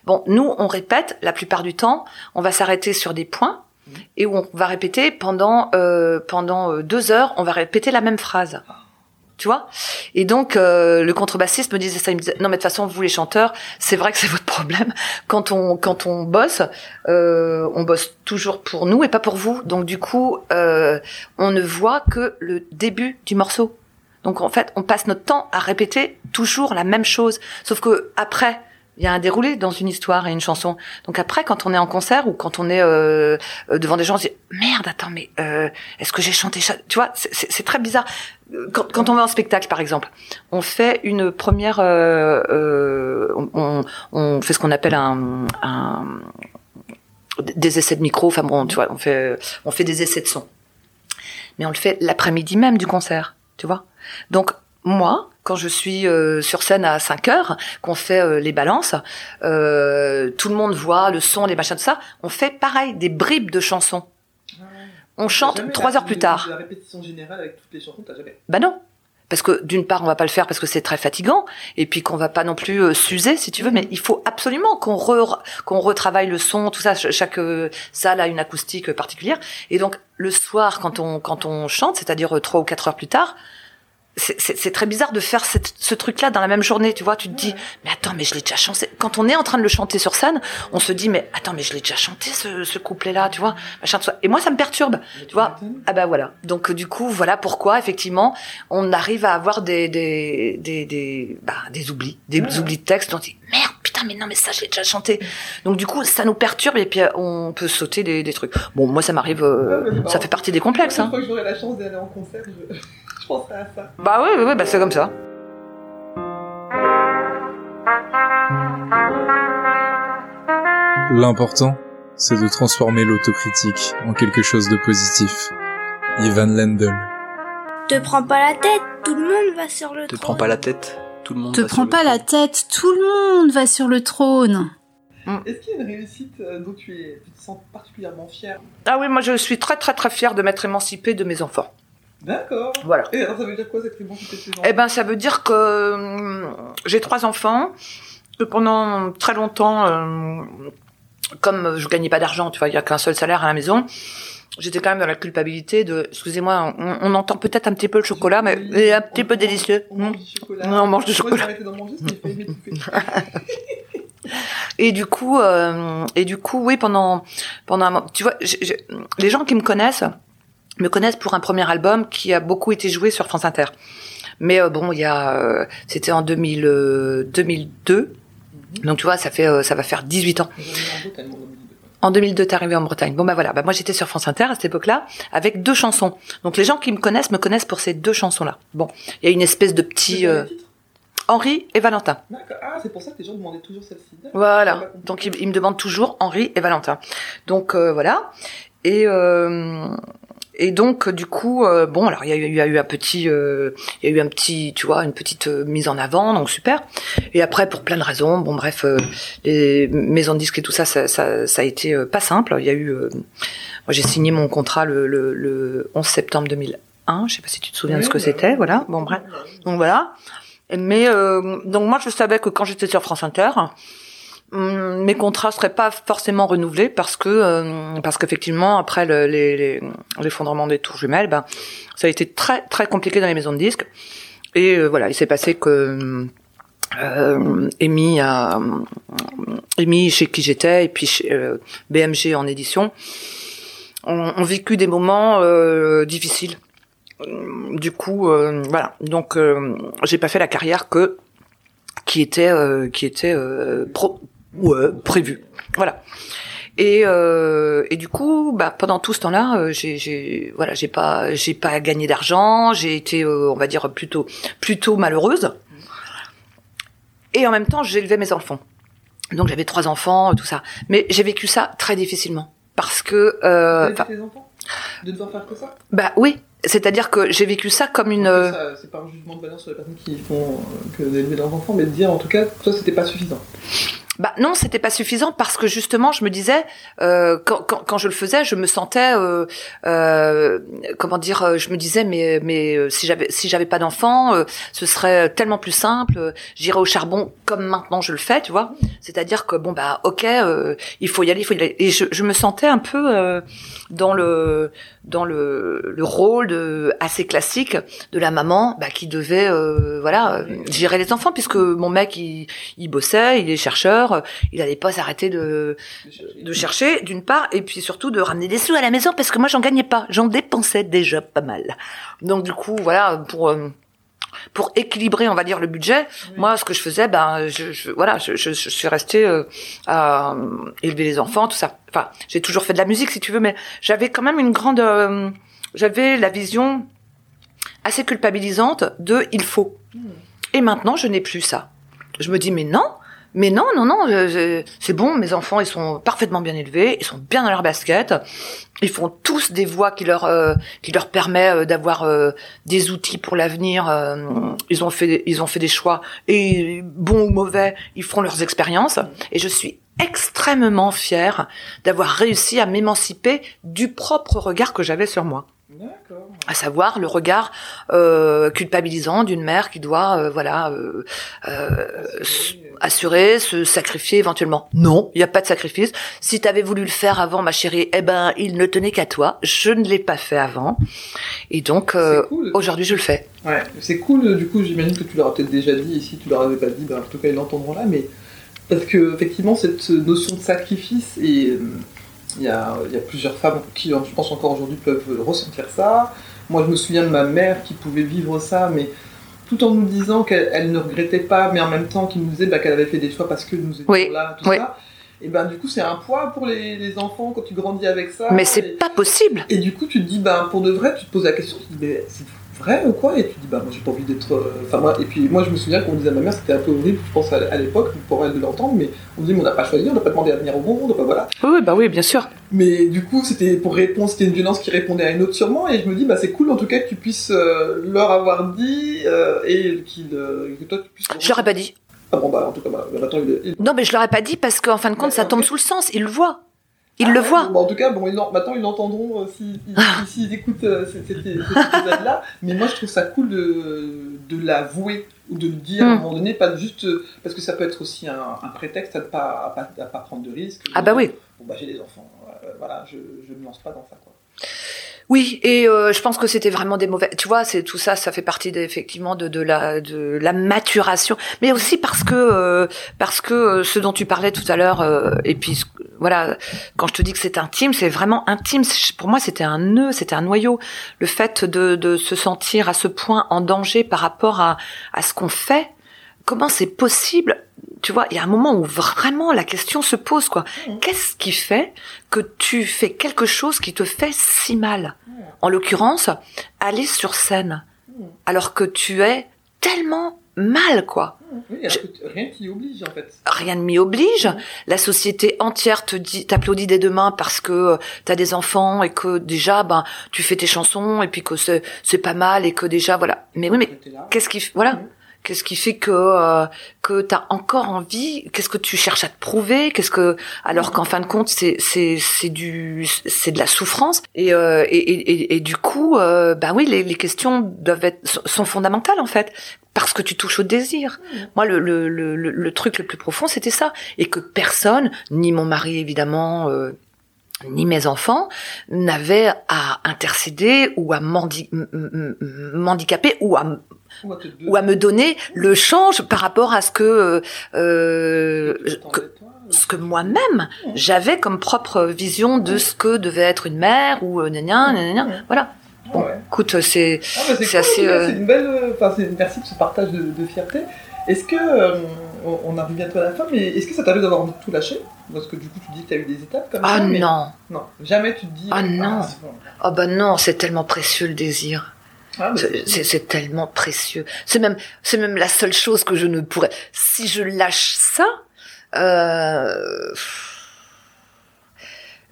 Bon, nous on répète la plupart du temps, on va s'arrêter sur des points et où on va répéter pendant euh, pendant euh, deux heures, on va répéter la même phrase. Tu vois Et donc euh, le contrebassiste me disait ça, il me disait non mais de toute façon vous les chanteurs, c'est vrai que c'est <laughs> votre problème. Quand on quand on bosse, euh, on bosse toujours pour nous et pas pour vous. Donc du coup, euh, on ne voit que le début du morceau. Donc en fait, on passe notre temps à répéter toujours la même chose, sauf que après il y a un déroulé dans une histoire et une chanson. Donc après, quand on est en concert ou quand on est euh, devant des gens, on se dit merde, attends, mais euh, est-ce que j'ai chanté ça? Tu vois, c'est- très bizarre. Quand, on va en spectacle, par exemple, on fait une première, euh, on, fait ce qu'on appelle un des essais de micro. Enfin bon, tu vois, on fait on fait des essais de son, mais on le fait l'après-midi même du concert, tu vois? Donc moi, quand je suis euh, sur scène à 5 heures, qu'on fait euh, les balances, euh, tout le monde voit le son, les machins, tout ça, on fait pareil, des bribes de chansons. On chante trois heures plus tard. La répétition générale avec toutes les chansons, t'as jamais. Bah non. Parce que d'une part, on va pas le faire parce que c'est très fatigant, et puis qu'on va pas non plus euh, s'user, si tu veux. Mais il faut absolument qu'on re- qu'on retravaille le son, tout ça. Ch- Chaque euh, salle a une acoustique particulière. Et donc le soir, quand on quand on chante, c'est-à-dire euh, trois ou quatre heures plus tard, c'est- très bizarre de faire cette- ce truc-là dans la même journée. Tu vois, tu te dis, mais attends, mais je l'ai déjà chanté. Quand on est en train de le chanter sur scène, on se dit, mais attends, mais je l'ai déjà chanté ce, ce couplet-là, tu vois, machin. Et moi, ça me perturbe. Tu vois Ah bah voilà. Donc du coup, voilà pourquoi effectivement on arrive à avoir des des des des, bah, des oublis, des oublis de texte. On dit merde, putain, mais non, mais ça je l'ai déjà chanté. Donc du coup, ça nous perturbe et puis euh, on peut sauter des, des trucs. Bon, moi ça m'arrive, euh, Ouais, ça fait partie des complexes. Hein. fois que j'aurai la chance d'aller en concert, je, à ça. Bah oui, oui, oui, bah c'est comme ça. L'important, c'est de transformer l'autocritique en quelque chose de positif. Ivan Lendl. Te prends pas la tête, tout le monde va sur le Te trône. prends pas la tête, tout le monde Te va sur prends le pas trône. la tête, tout le monde va sur le trône. Est-ce qu'il y a une réussite euh, dont tu, es, tu te sens particulièrement fier Ah oui, moi je suis très très très fière de m'être émancipée de mes enfants. D'accord. Voilà. Et alors ça veut dire quoi cette de Eh ben, ça veut dire que hum, j'ai trois enfants, que pendant très longtemps, euh, comme je gagnais pas d'argent, tu vois, il y a qu'un seul salaire à la maison, j'étais quand même dans la culpabilité de, excusez-moi, on, on entend peut-être un petit peu le chocolat, mais il est un petit peu délicieux. On mange du chocolat. Non, on mange du chocolat. <laughs> Et du coup, euh, et du coup, oui, pendant, pendant un moment, tu vois, j'- j'- les gens qui me connaissent me connaissent pour un premier album qui a beaucoup été joué sur France Inter. Mais euh, bon, il y a, euh, c'était en 2000, euh, 2002. Donc tu vois, ça fait, euh, ça va faire 18 ans. En 2002, t'es arrivé en Bretagne. Bon bah voilà, bah moi j'étais sur France Inter à cette époque-là avec deux chansons. Donc les gens qui me connaissent me connaissent pour ces deux chansons-là. Bon, il y a une espèce de petit euh, Henri et Valentin. D'accord. Ah, c'est pour ça que les gens demandaient toujours celle-ci. Voilà. Donc ils, ils me demandent toujours Henri et Valentin. Donc euh, voilà. Et euh, et donc du coup euh, bon alors il y a eu, il y a eu un petit euh, il y a eu un petit tu vois une petite euh, mise en avant donc super. Et après pour plein de raisons bon bref euh, les maisons de disques et tout ça ça ça, ça a été pas simple. Il y a eu euh, moi j'ai signé mon contrat le, le, le 11 septembre 2001. Je sais pas si tu te souviens de ce que c'était. Voilà. Bon bref. Donc voilà. Mais euh, donc moi je savais que quand j'étais sur France Inter, mes contrats seraient pas forcément renouvelés parce que euh, parce qu'effectivement après le- les- les- l'effondrement des tours jumelles, ben ça a été très très compliqué dans les maisons de disques. Et euh, voilà, il s'est passé que euh, Amy a Amy chez qui j'étais et puis chez euh, BMG en édition ont, ont vécu des moments euh, difficiles du coup, euh, voilà. Donc, euh, j'ai pas fait la carrière que qui était euh, qui était euh, pro, ouais, prévue. Voilà. Et, euh, et du coup, bah, pendant tout ce temps-là, euh, j'ai, j'ai, voilà, j'ai pas, j'ai pas gagné d'argent. J'ai été, euh, on va dire, plutôt, plutôt malheureuse. Et en même temps, j'élevais mes enfants. Donc j'avais trois enfants, tout ça. Mais j'ai vécu ça très difficilement parce que, euh, des enfants? De devoir faire que ça? Bah oui, c'est-à-dire que j'ai vécu ça comme une. euh, C'est pas un jugement de valeur sur les personnes qui font euh, que d'élever leurs enfants, mais de dire en tout cas, toi c'était pas suffisant. Bah non, c'était pas suffisant parce que justement, je me disais euh, quand, quand, quand je le faisais, je me sentais euh, euh, comment dire, euh, je me disais mais mais euh, si j'avais si j'avais pas d'enfant, euh, ce serait tellement plus simple. J'irais au charbon comme maintenant je le fais, tu vois. C'est-à-dire que bon bah ok, il faut y aller, il faut y aller. Et je, je me sentais un peu dans le dans le, le rôle de, assez classique de la maman bah, qui devait voilà gérer les enfants puisque mon mec il, il bossait, il est chercheur, euh, il allait pas s'arrêter de de chercher d'une part et puis surtout de ramener des sous à la maison parce que moi j'en gagnais pas, j'en dépensais déjà pas mal. Donc du coup voilà pour euh, pour équilibrer, on va dire, le budget, moi, ce que je faisais, ben, je, je- voilà, je, je, je suis restée euh, à élever les enfants, tout ça. Enfin, j'ai toujours fait de la musique, si tu veux, mais j'avais quand même une grande, euh, j'avais la vision assez culpabilisante de il faut. Et maintenant, je n'ai plus ça. Je me dis mais non, mais non, non, non, c'est bon, mes enfants, ils sont parfaitement bien élevés, ils sont bien dans leur basket, ils font tous des voies qui leur euh, qui leur permet euh, d'avoir euh, des outils pour l'avenir. euh, ils ont fait ils ont fait des choix et bons ou mauvais, ils feront leurs expériences. Et je suis extrêmement fière d'avoir réussi à m'émanciper du propre regard que j'avais sur moi. À savoir le regard euh, culpabilisant d'une mère qui doit euh, voilà euh, euh, assurer, se sacrifier éventuellement. Non, il n'y a pas de sacrifice. Si tu avais voulu le faire avant, ma chérie, eh ben il ne tenait qu'à toi. Je ne l'ai pas fait avant, et donc euh, cool. aujourd'hui je le fais. Ouais, c'est cool, du coup, j'imagine que tu leur as peut-être déjà dit, si tu leur avais pas dit, ben, en tout cas, ils l'entendront là, mais parce que, effectivement, cette notion de sacrifice, et euh, il y, a, il y a plusieurs femmes qui, je pense, encore aujourd'hui peuvent ressentir ça. Moi, je me souviens de ma mère qui pouvait vivre ça, mais tout en nous disant qu'elle elle ne regrettait pas, mais en même temps qui nous disait bah, qu'elle avait fait des choix parce que nous étions Oui, là, tout oui. ça. Et ben du coup, c'est un poids pour les, les enfants quand tu grandis avec ça. Mais Et- c'est pas possible. et du coup, tu te dis, ben, pour de vrai, tu te poses la question, tu te dis, mais c'est vrai ou quoi Et tu dis, bah, moi, j'ai pas envie d'être. euh, Enfin, moi, et puis, moi, je me souviens qu'on disait à ma mère, c'était un peu horrible, je pense, à, l'époque, pour elle de l'entendre, mais on dit, mais on n'a pas choisi, on n'a pas demandé à venir au monde, enfin, voilà. Oui, bah oui, bien sûr. Mais du coup, c'était pour répondre, c'était une violence qui répondait à une autre sûrement, et je me dis, bah, c'est cool en tout cas que tu puisses euh, leur avoir dit, euh, et euh, que toi, tu puisses. Je l'aurais pas dit. Ah bon, bah, en tout cas, bah, maintenant, il, il- Non, mais je l'aurais pas dit parce qu'en fin de compte, ça tombe sous le sens. Ils le voient. Ils Ah le ouais, voient. bon, en tout cas, bon, ils maintenant ils l'entendront euh, s'ils si, écoutent euh, cet, cet- cet épisode-là. Mais moi, je trouve ça cool de, de l'avouer ou de le dire à un Mm. moment donné, pas juste euh, parce que ça peut être aussi un, un prétexte à ne pas, à pas, à pas prendre de risques. Ah bah oui. Bon, bah, j'ai des enfants, euh, voilà, je, je me lance pas dans ça. Quoi. Oui, et euh, je pense que c'était vraiment des mauvais. Tu vois, c'est tout ça, ça fait partie effectivement de, de la de la maturation, mais aussi parce que euh, parce que euh, ce dont tu parlais tout à l'heure, euh, et puis voilà, quand je te dis que c'est intime, c'est vraiment intime. Pour moi, c'était un nœud, c'était un noyau. Le fait de, de se sentir à ce point en danger par rapport à à ce qu'on fait, comment c'est possible tu vois, il y a un moment où vraiment la question se pose, quoi. Mmh. Qu'est-ce qui fait que tu fais quelque chose qui te fait si mal mmh. En l'occurrence, aller sur scène, mmh. alors que tu es tellement mal, quoi. Oui, rien qui oblige, en fait. Rien ne m'y oblige. La société entière te dit, t'applaudit des deux mains parce que euh, t'as des enfants et que déjà, ben, tu fais tes chansons et puis que c'est, c'est pas mal et que déjà, voilà. Mais oui, mais qu'est-ce qui, voilà. Qu'est-ce qui fait que euh, que t'as encore envie Qu'est-ce que tu cherches à te prouver Qu'est-ce que alors qu'en fin de compte c'est c'est c'est du c'est de la souffrance et euh, et, et, et, du coup euh, bah oui les, les questions doivent être sont fondamentales en fait parce que tu touches au désir. Mmh. Moi, le, le, le, le, truc le plus profond, c'était ça. Et que personne, ni mon mari évidemment, euh, ni mes enfants, n'avaient à intercéder ou à m'handicaper ou à ou à, me donner le change par rapport à ce que, euh, ce que moi-même j'avais comme propre vision de ce que devait être une mère ou euh, voilà. Bon, écoute, c'est ah, c'est assez. Euh, c'est une belle. Enfin, merci de ce partage de, fierté. Est-ce que euh, on arrive bientôt à la fin, mais est-ce que ça t'arrive d'avoir tout lâché Parce que du coup, tu dis que tu as eu des étapes comme ah, ça. non. Non, jamais tu te dis. Ah non. Ah bah non, c'est tellement précieux le désir. Ah, c'est tellement précieux. C'est même, c'est même la seule chose que je ne pourrais. Si je lâche ça, euh,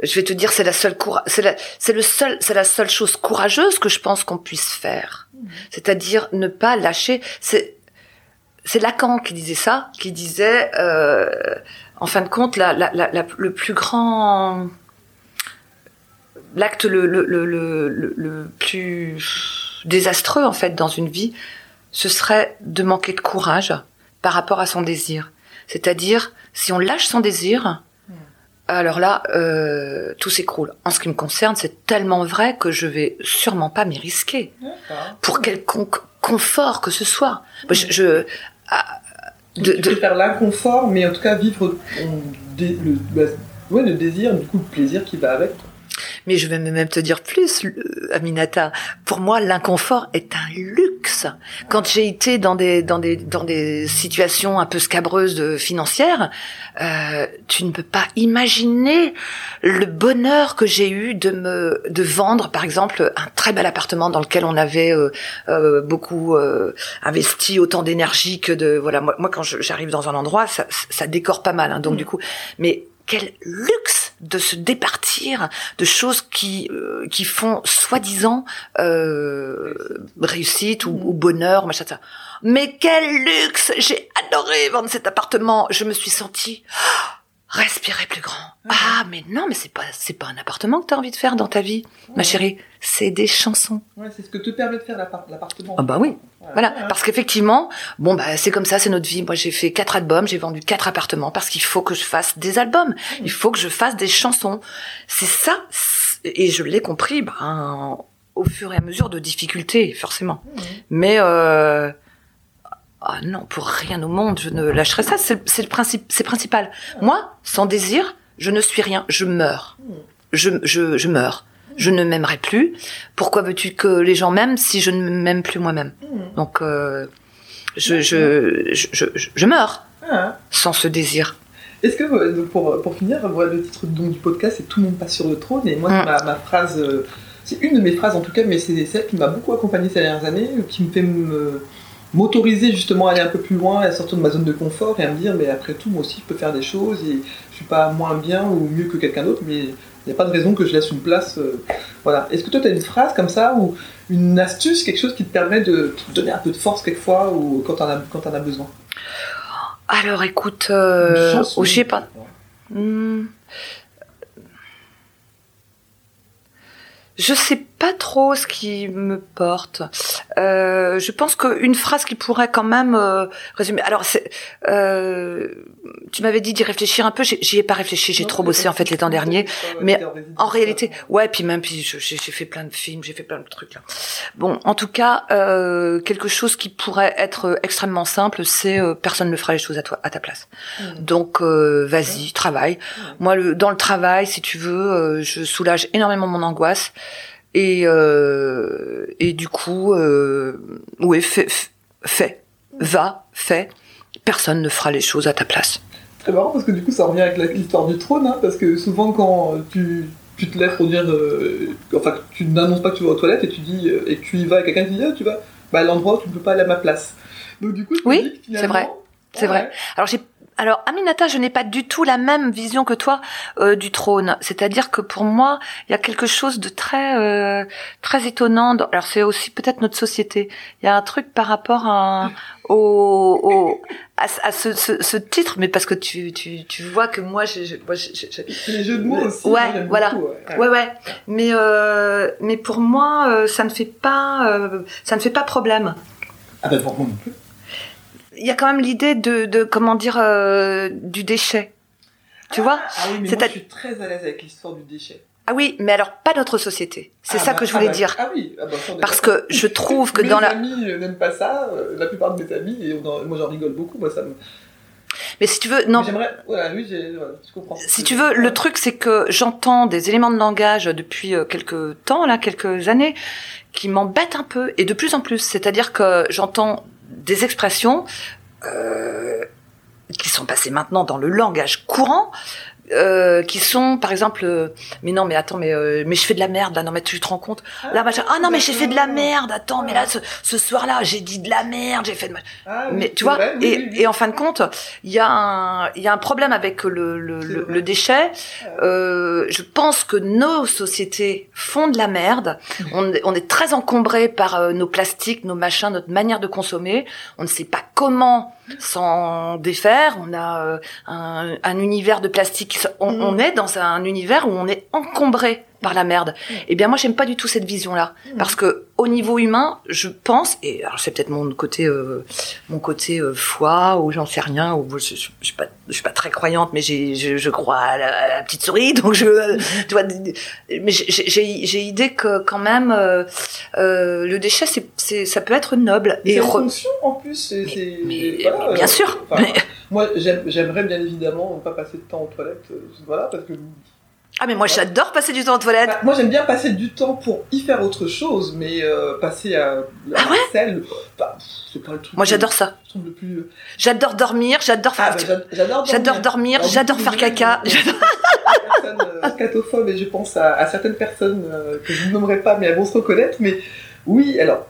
je vais te dire, c'est la seule c'est c'est le seul, c'est la seule chose courageuse que je pense qu'on puisse faire. Mmh. C'est-à-dire ne pas lâcher. C'est, c'est Lacan qui disait ça, qui disait, euh, en fin de compte, la, la, la, le plus grand, l'acte le, le, le, le, le plus désastreux en fait dans une vie, ce serait de manquer de courage par rapport à son désir. C'est-à-dire, si on lâche son désir, alors là, euh, tout s'écroule. En ce qui me concerne, c'est tellement vrai que je vais sûrement pas m'y risquer pour quelconque confort que ce soit. Je, je ah, de, de... faire l'inconfort, mais en tout cas vivre le, le, désir, du coup le plaisir qui va avec. Mais je vais même te dire plus, Aminata. Pour moi, l'inconfort est un luxe. Quand j'ai été dans des dans des dans des situations un peu scabreuses financières, euh, tu ne peux pas imaginer le bonheur que j'ai eu de me de vendre, par exemple, un très bel appartement dans lequel on avait euh, euh, beaucoup euh, investi autant d'énergie que de voilà. Moi, moi quand j'arrive dans un endroit, ça, ça décore pas mal. Hein, donc mmh. du coup, mais quel luxe de se départir de choses qui euh, qui font soi-disant euh, réussite ou, ou, bonheur, machin ça. Mais quel luxe J'ai adoré vendre cet appartement. Je me suis sentie respirer plus grand. Ah, mais non, mais c'est pas c'est pas un appartement que tu as envie de faire dans ta vie, ma chérie. C'est des chansons. Ouais, c'est ce que te permet de faire l'appartement. Ah bah oui. Voilà, parce qu'effectivement, bon bah c'est comme ça, c'est notre vie. Moi j'ai fait quatre albums, j'ai vendu quatre appartements parce qu'il faut que je fasse des albums, il faut que je fasse des chansons. C'est ça, et je l'ai compris, ben au fur et à mesure de difficultés, forcément. Mais euh, ah non, pour rien au monde, je ne lâcherai ça. C'est le principe, c'est principal. Moi, sans désir, je ne suis rien. Je meurs. Je, je, je meurs. Je ne m'aimerai plus. Pourquoi veux-tu que les gens m'aiment si je ne m'aime plus moi-même? Donc, euh, je, je, je, je, meurs ah. sans ce désir. Est-ce que, euh, pour, pour finir, le titre donc, du podcast, c'est Tout le monde passe sur le trône. Et moi, mm. ma, ma, phrase, euh, c'est une de mes phrases en tout cas, mais c'est celle qui m'a beaucoup accompagné ces dernières années, qui me fait me m'autoriser justement à aller un peu plus loin, à sortir de ma zone de confort et à me dire, mais après tout, moi aussi, je peux faire des choses et je suis pas moins bien ou mieux que quelqu'un d'autre, mais il n'y a pas de raison que je laisse une place. Euh, voilà. Est-ce que toi, tu as une phrase comme ça ou une astuce, quelque chose qui te permet de te donner un peu de force quelquefois ou quand tu en, en, as besoin? Alors écoute, euh, oh, j'ai pas. Hmm. Je sais pas trop ce qui me porte. Euh, je pense qu'une phrase qui pourrait quand même euh, résumer. Alors, c'est, euh, tu m'avais dit d'y réfléchir un peu. J'y ai pas réfléchi. J'ai trop bossé en fait les temps derniers. Mais en réalité, ouais. Puis même, puis j'ai fait plein de films, j'ai fait plein de trucs là. Bon, en tout cas, euh, quelque chose qui pourrait être extrêmement simple, c'est euh, personne ne fera les choses à toi, à ta place. Mmh. Donc, euh, vas-y, travaille. Moi, le, dans le travail, si tu veux, je soulage énormément mon angoisse. Et, euh, et du coup, euh, ouais, fais, fais, va, fais. Personne ne fera les choses à ta place. Très marrant parce que du coup, ça revient avec l'histoire du trône, hein, parce que souvent quand tu, tu te lèves pour dire, euh, enfin, tu n'annonces pas que tu vas aux toilettes et tu dis euh, et tu y vas et quelqu'un te dit, ah, tu vas, bah, à l'endroit où tu ne peux pas aller à ma place. Donc du coup, oui, c'est vrai, c'est vrai. Alors j'ai alors Aminata, je n'ai pas du tout la même vision que toi euh, du trône. C'est-à-dire que pour moi, il y a quelque chose de très euh, très étonnant. alors c'est aussi peut-être notre société. Il y a un truc par rapport à au, au à, ce, ce, ce, titre, mais parce que tu, tu, tu vois que moi, je, moi, les jeux de mots aussi. Ouais, voilà. ouais. ouais, ouais. Mais euh, mais pour moi, euh, ça ne fait pas euh, ça ne fait pas problème. Ah ben pour moi non plus il y a quand même l'idée de, de, comment dire euh, du déchet. Tu vois? Ah oui, mais moi, je suis très à l'aise avec l'histoire du déchet. Ah oui, mais alors pas notre société. C'est ah ça bah, que je voulais ah bah, dire. Ah oui, ah bah, parce que je trouve que <laughs> dans la. Mes amis n'aiment pas ça. Euh, la plupart de mes amis et moi j'en rigole beaucoup. Moi ça me. Mais si tu veux, non. J'aimerais. Voilà, oui, voilà, je comprends. Si tu veux, le truc c'est que j'entends des éléments de langage depuis euh, quelques temps là, quelques années, qui m'embêtent un peu et de plus en plus. C'est-à-dire que j'entends des expressions euh, qui sont passés maintenant dans le langage courant, euh, qui sont par exemple euh, mais non mais attends mais euh, mais je fais de la merde là non mais tu te rends compte là machin. Ah non mais j'ai fait de la merde attends mais là ce, ce soir là j'ai dit de la merde j'ai fait de ah, mais tu vois et, et en fin de compte il y a un il y a un problème avec le le, le, déchet. Euh, je pense que nos sociétés font de la merde. On, on est très encombré par nos plastiques nos machins notre manière de consommer. On ne sait pas comment s'en défaire on a un, un univers de plastique on, mm. on, est dans un univers où on est encombré par la merde. Eh bien, moi, j'aime pas du tout cette vision-là, parce que au niveau humain, je pense, et alors c'est peut-être mon côté, euh, mon côté euh, foi ou j'en sais rien, ou je, je, suis pas, je suis pas très croyante, mais j'ai, je, je, crois à la, petite souris, donc je, tu vois, mais j'ai idée que quand même euh, euh le déchet, c'est, ça peut être noble et fonction en plus. Mais, mais, bien sûr. Moi, j'aimerais bien évidemment pas passer de temps aux toilettes, voilà, parce que ah mais moi j'adore passer du temps aux toilettes. Bah, moi j'aime bien passer du temps pour y faire autre chose, mais euh, passer à la ah ouais bah, c'est pas le truc. Moi j'adore ça. le plus. Euh, j'adore dormir, j'adore faire. Ah, bah, j'adore dormir, j'adore faire caca. personne euh, <laughs> et je pense à, à certaines personnes euh, que je ne nommerai pas, mais elles vont se reconnaître. Mais oui, alors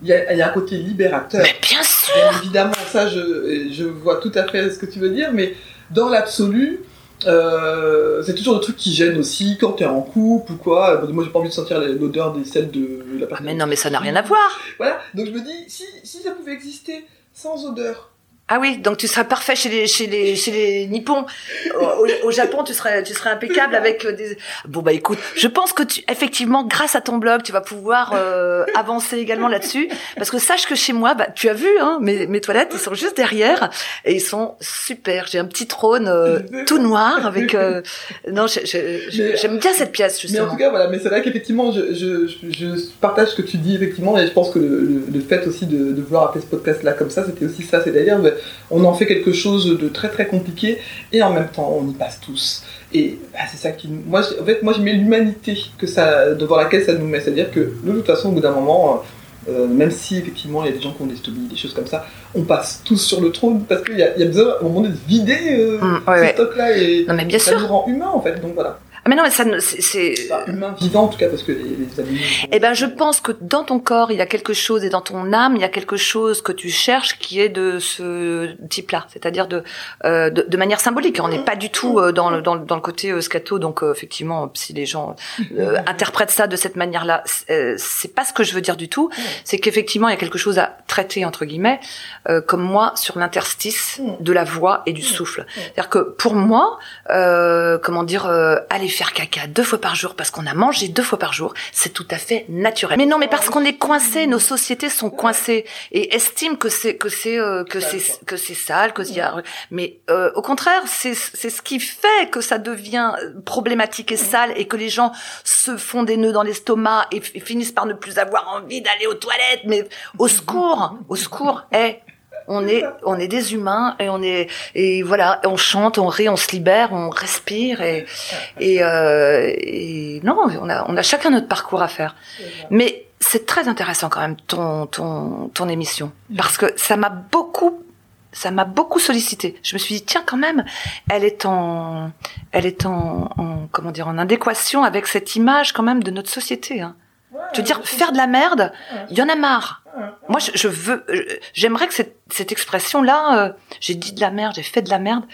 il y, a, y a un côté libérateur. Mais bien sûr. Bien évidemment, ça je je vois tout à fait ce que tu veux dire, mais dans l'absolu euh, c'est toujours le truc qui gêne aussi quand t'es en couple ou quoi. Moi j'ai pas envie de sentir l'odeur des selles de la personne. Ah mais non mais ça n'a rien à voir. Voilà, donc je me dis si, si ça pouvait exister sans odeur, ah oui, donc tu serais parfait chez les chez les chez les nippons. Au, Japon, tu serais tu serais impeccable avec euh, des. Bon bah écoute, je pense que tu effectivement grâce à ton blog, tu vas pouvoir euh, avancer également là-dessus parce que sache que chez moi, bah tu as vu hein, mes mes toilettes, ils sont juste derrière et ils sont super. J'ai un petit trône euh, tout noir avec. Non, j'aime bien cette pièce justement. Mais en tout cas voilà, mais c'est vrai qu'effectivement, je, je, je partage ce que tu dis effectivement et je pense que le, le, fait aussi de, de vouloir appeler ce podcast là comme ça, c'était aussi ça, c'est d'ailleurs on en fait quelque chose de très très compliqué et en même temps on y passe tous. Et bah, c'est ça qui, moi, en fait, moi j'aimais l'humanité que ça, devant laquelle ça nous met, c'est-à-dire que de toute façon au bout d'un moment, euh, même si effectivement il y a des gens qui ont des stomies, des choses comme ça, on passe tous sur le trône parce qu'il y, a besoin au moment de vider euh, mmh, ce stock-là et non, mais bien ça sûr. nous rend humains en fait. Donc voilà. Ah, mais non, mais ça, c'est humain vivant en tout cas parce que les, les animaux. Eh ben, je pense que dans ton corps, il y a quelque chose et dans ton âme, il y a quelque chose que tu cherches qui est de ce type-là, c'est-à-dire de, euh, de, de manière symbolique. On n'est pas du tout euh, dans le dans le, dans le côté euh, scato, donc euh, effectivement, si les gens <laughs> interprètent ça de cette manière-là, c'est pas ce que je veux dire du tout. C'est qu'effectivement, il y a quelque chose à traité entre guillemets euh, comme moi sur l'interstice de la voix et du souffle. C'est-à-dire que pour moi, euh, comment dire, euh, aller faire caca deux fois par jour parce qu'on a mangé deux fois par jour, c'est tout à fait naturel. Mais non, mais parce qu'on est coincé, nos sociétés sont coincées et estiment que c'est que c'est euh, que c'est que c'est sale, que a. Mais euh, au contraire, c'est c'est ce qui fait que ça devient problématique et sale et que les gens se font des nœuds dans l'estomac et, et finissent par ne plus avoir envie d'aller aux toilettes. Mais au secours, au secours, eh, on est, on est des humains et on est, et voilà, on chante, on rit, on se libère, on respire et, et, euh, et non, on a, on a chacun notre parcours à faire. Mais c'est très intéressant quand même ton, ton, ton émission parce que ça m'a beaucoup ça m'a beaucoup sollicité. Je me suis dit tiens quand même, elle est en, elle est en, en comment dire, en adéquation avec cette image quand même de notre société. Hein. Veux dire, faire de la merde, il y en a marre. Moi, je, je veux, j'aimerais que cette, cette expression-là, euh, j'ai dit de la merde, j'ai fait de la merde,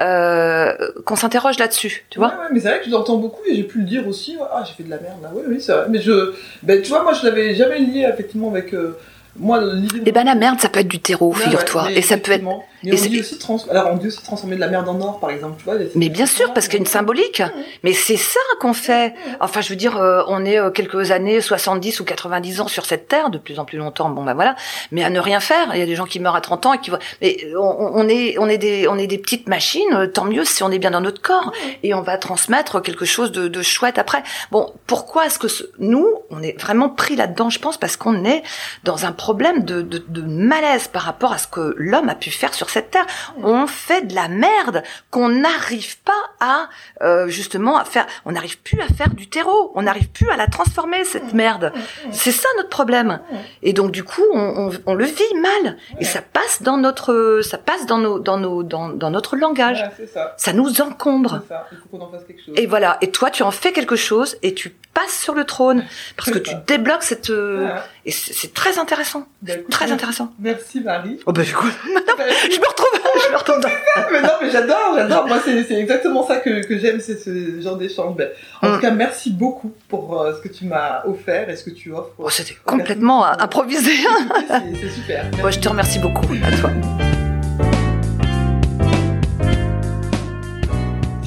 euh, qu'on s'interroge là-dessus, tu vois. Ouais, ouais, mais c'est vrai que je l'entends beaucoup et j'ai pu le dire aussi. ouais, Ah, j'ai fait de la merde là. Oui, oui, c'est vrai. Mais je, ben, tu vois, moi, je l'avais jamais lié effectivement avec euh, moi l'idée. Eh ben la merde, ça peut être du terreau, figure-toi, ouais, et ça peut être. Mais et on dit aussi trans... Alors on dit aussi transformer de la merde en or, par exemple, tu vois. Mais bien sûr, parce qu'il y a une symbolique. Mais c'est ça qu'on fait. Enfin, je veux dire, euh, on est euh, quelques années, 70 ou 90 ans sur cette terre, de plus en plus longtemps. Bon, ben voilà. Mais à ne rien faire. Il y a des gens qui meurent à 30 ans et qui voient. Mais euh, on, on est, on est des, on est des petites machines. euh, Tant mieux si on est bien dans notre corps et on va transmettre quelque chose de, de chouette après. Bon, pourquoi est-ce que ce- nous, on est vraiment pris là-dedans Je pense parce qu'on est dans un problème de, de, de malaise par rapport à ce que l'homme a pu faire sur cette terre. On fait de la merde qu'on n'arrive pas à euh, justement à faire. On n'arrive plus à faire du terreau. On n'arrive plus à la transformer cette merde. C'est ça notre problème. Et donc du coup, on, on, on le vit mal. Et ça passe dans notre, ça passe dans nos, dans nos, dans, dans notre langage. Ça. Ça nous encombre. C'est ça. Il faut qu'on en fasse quelque chose. Et voilà. Et toi, tu en fais quelque chose et tu sur le trône parce que tu débloques cette. euh, Voilà. Et c'est très intéressant. Bah, écoute, Très intéressant. Merci Marie. Oh bah écoute, <laughs> je me retrouve, <laughs> je me retrouve dans. mais non, mais j'adore, j'adore. Moi, c'est exactement ça que, que j'aime, c'est ce genre d'échange. En Mm. tout cas, merci beaucoup pour euh, ce que tu m'as offert et ce que tu offres. Oh, c'était complètement improvisé. <laughs> C'est c'est super. Moi, je te remercie beaucoup à toi.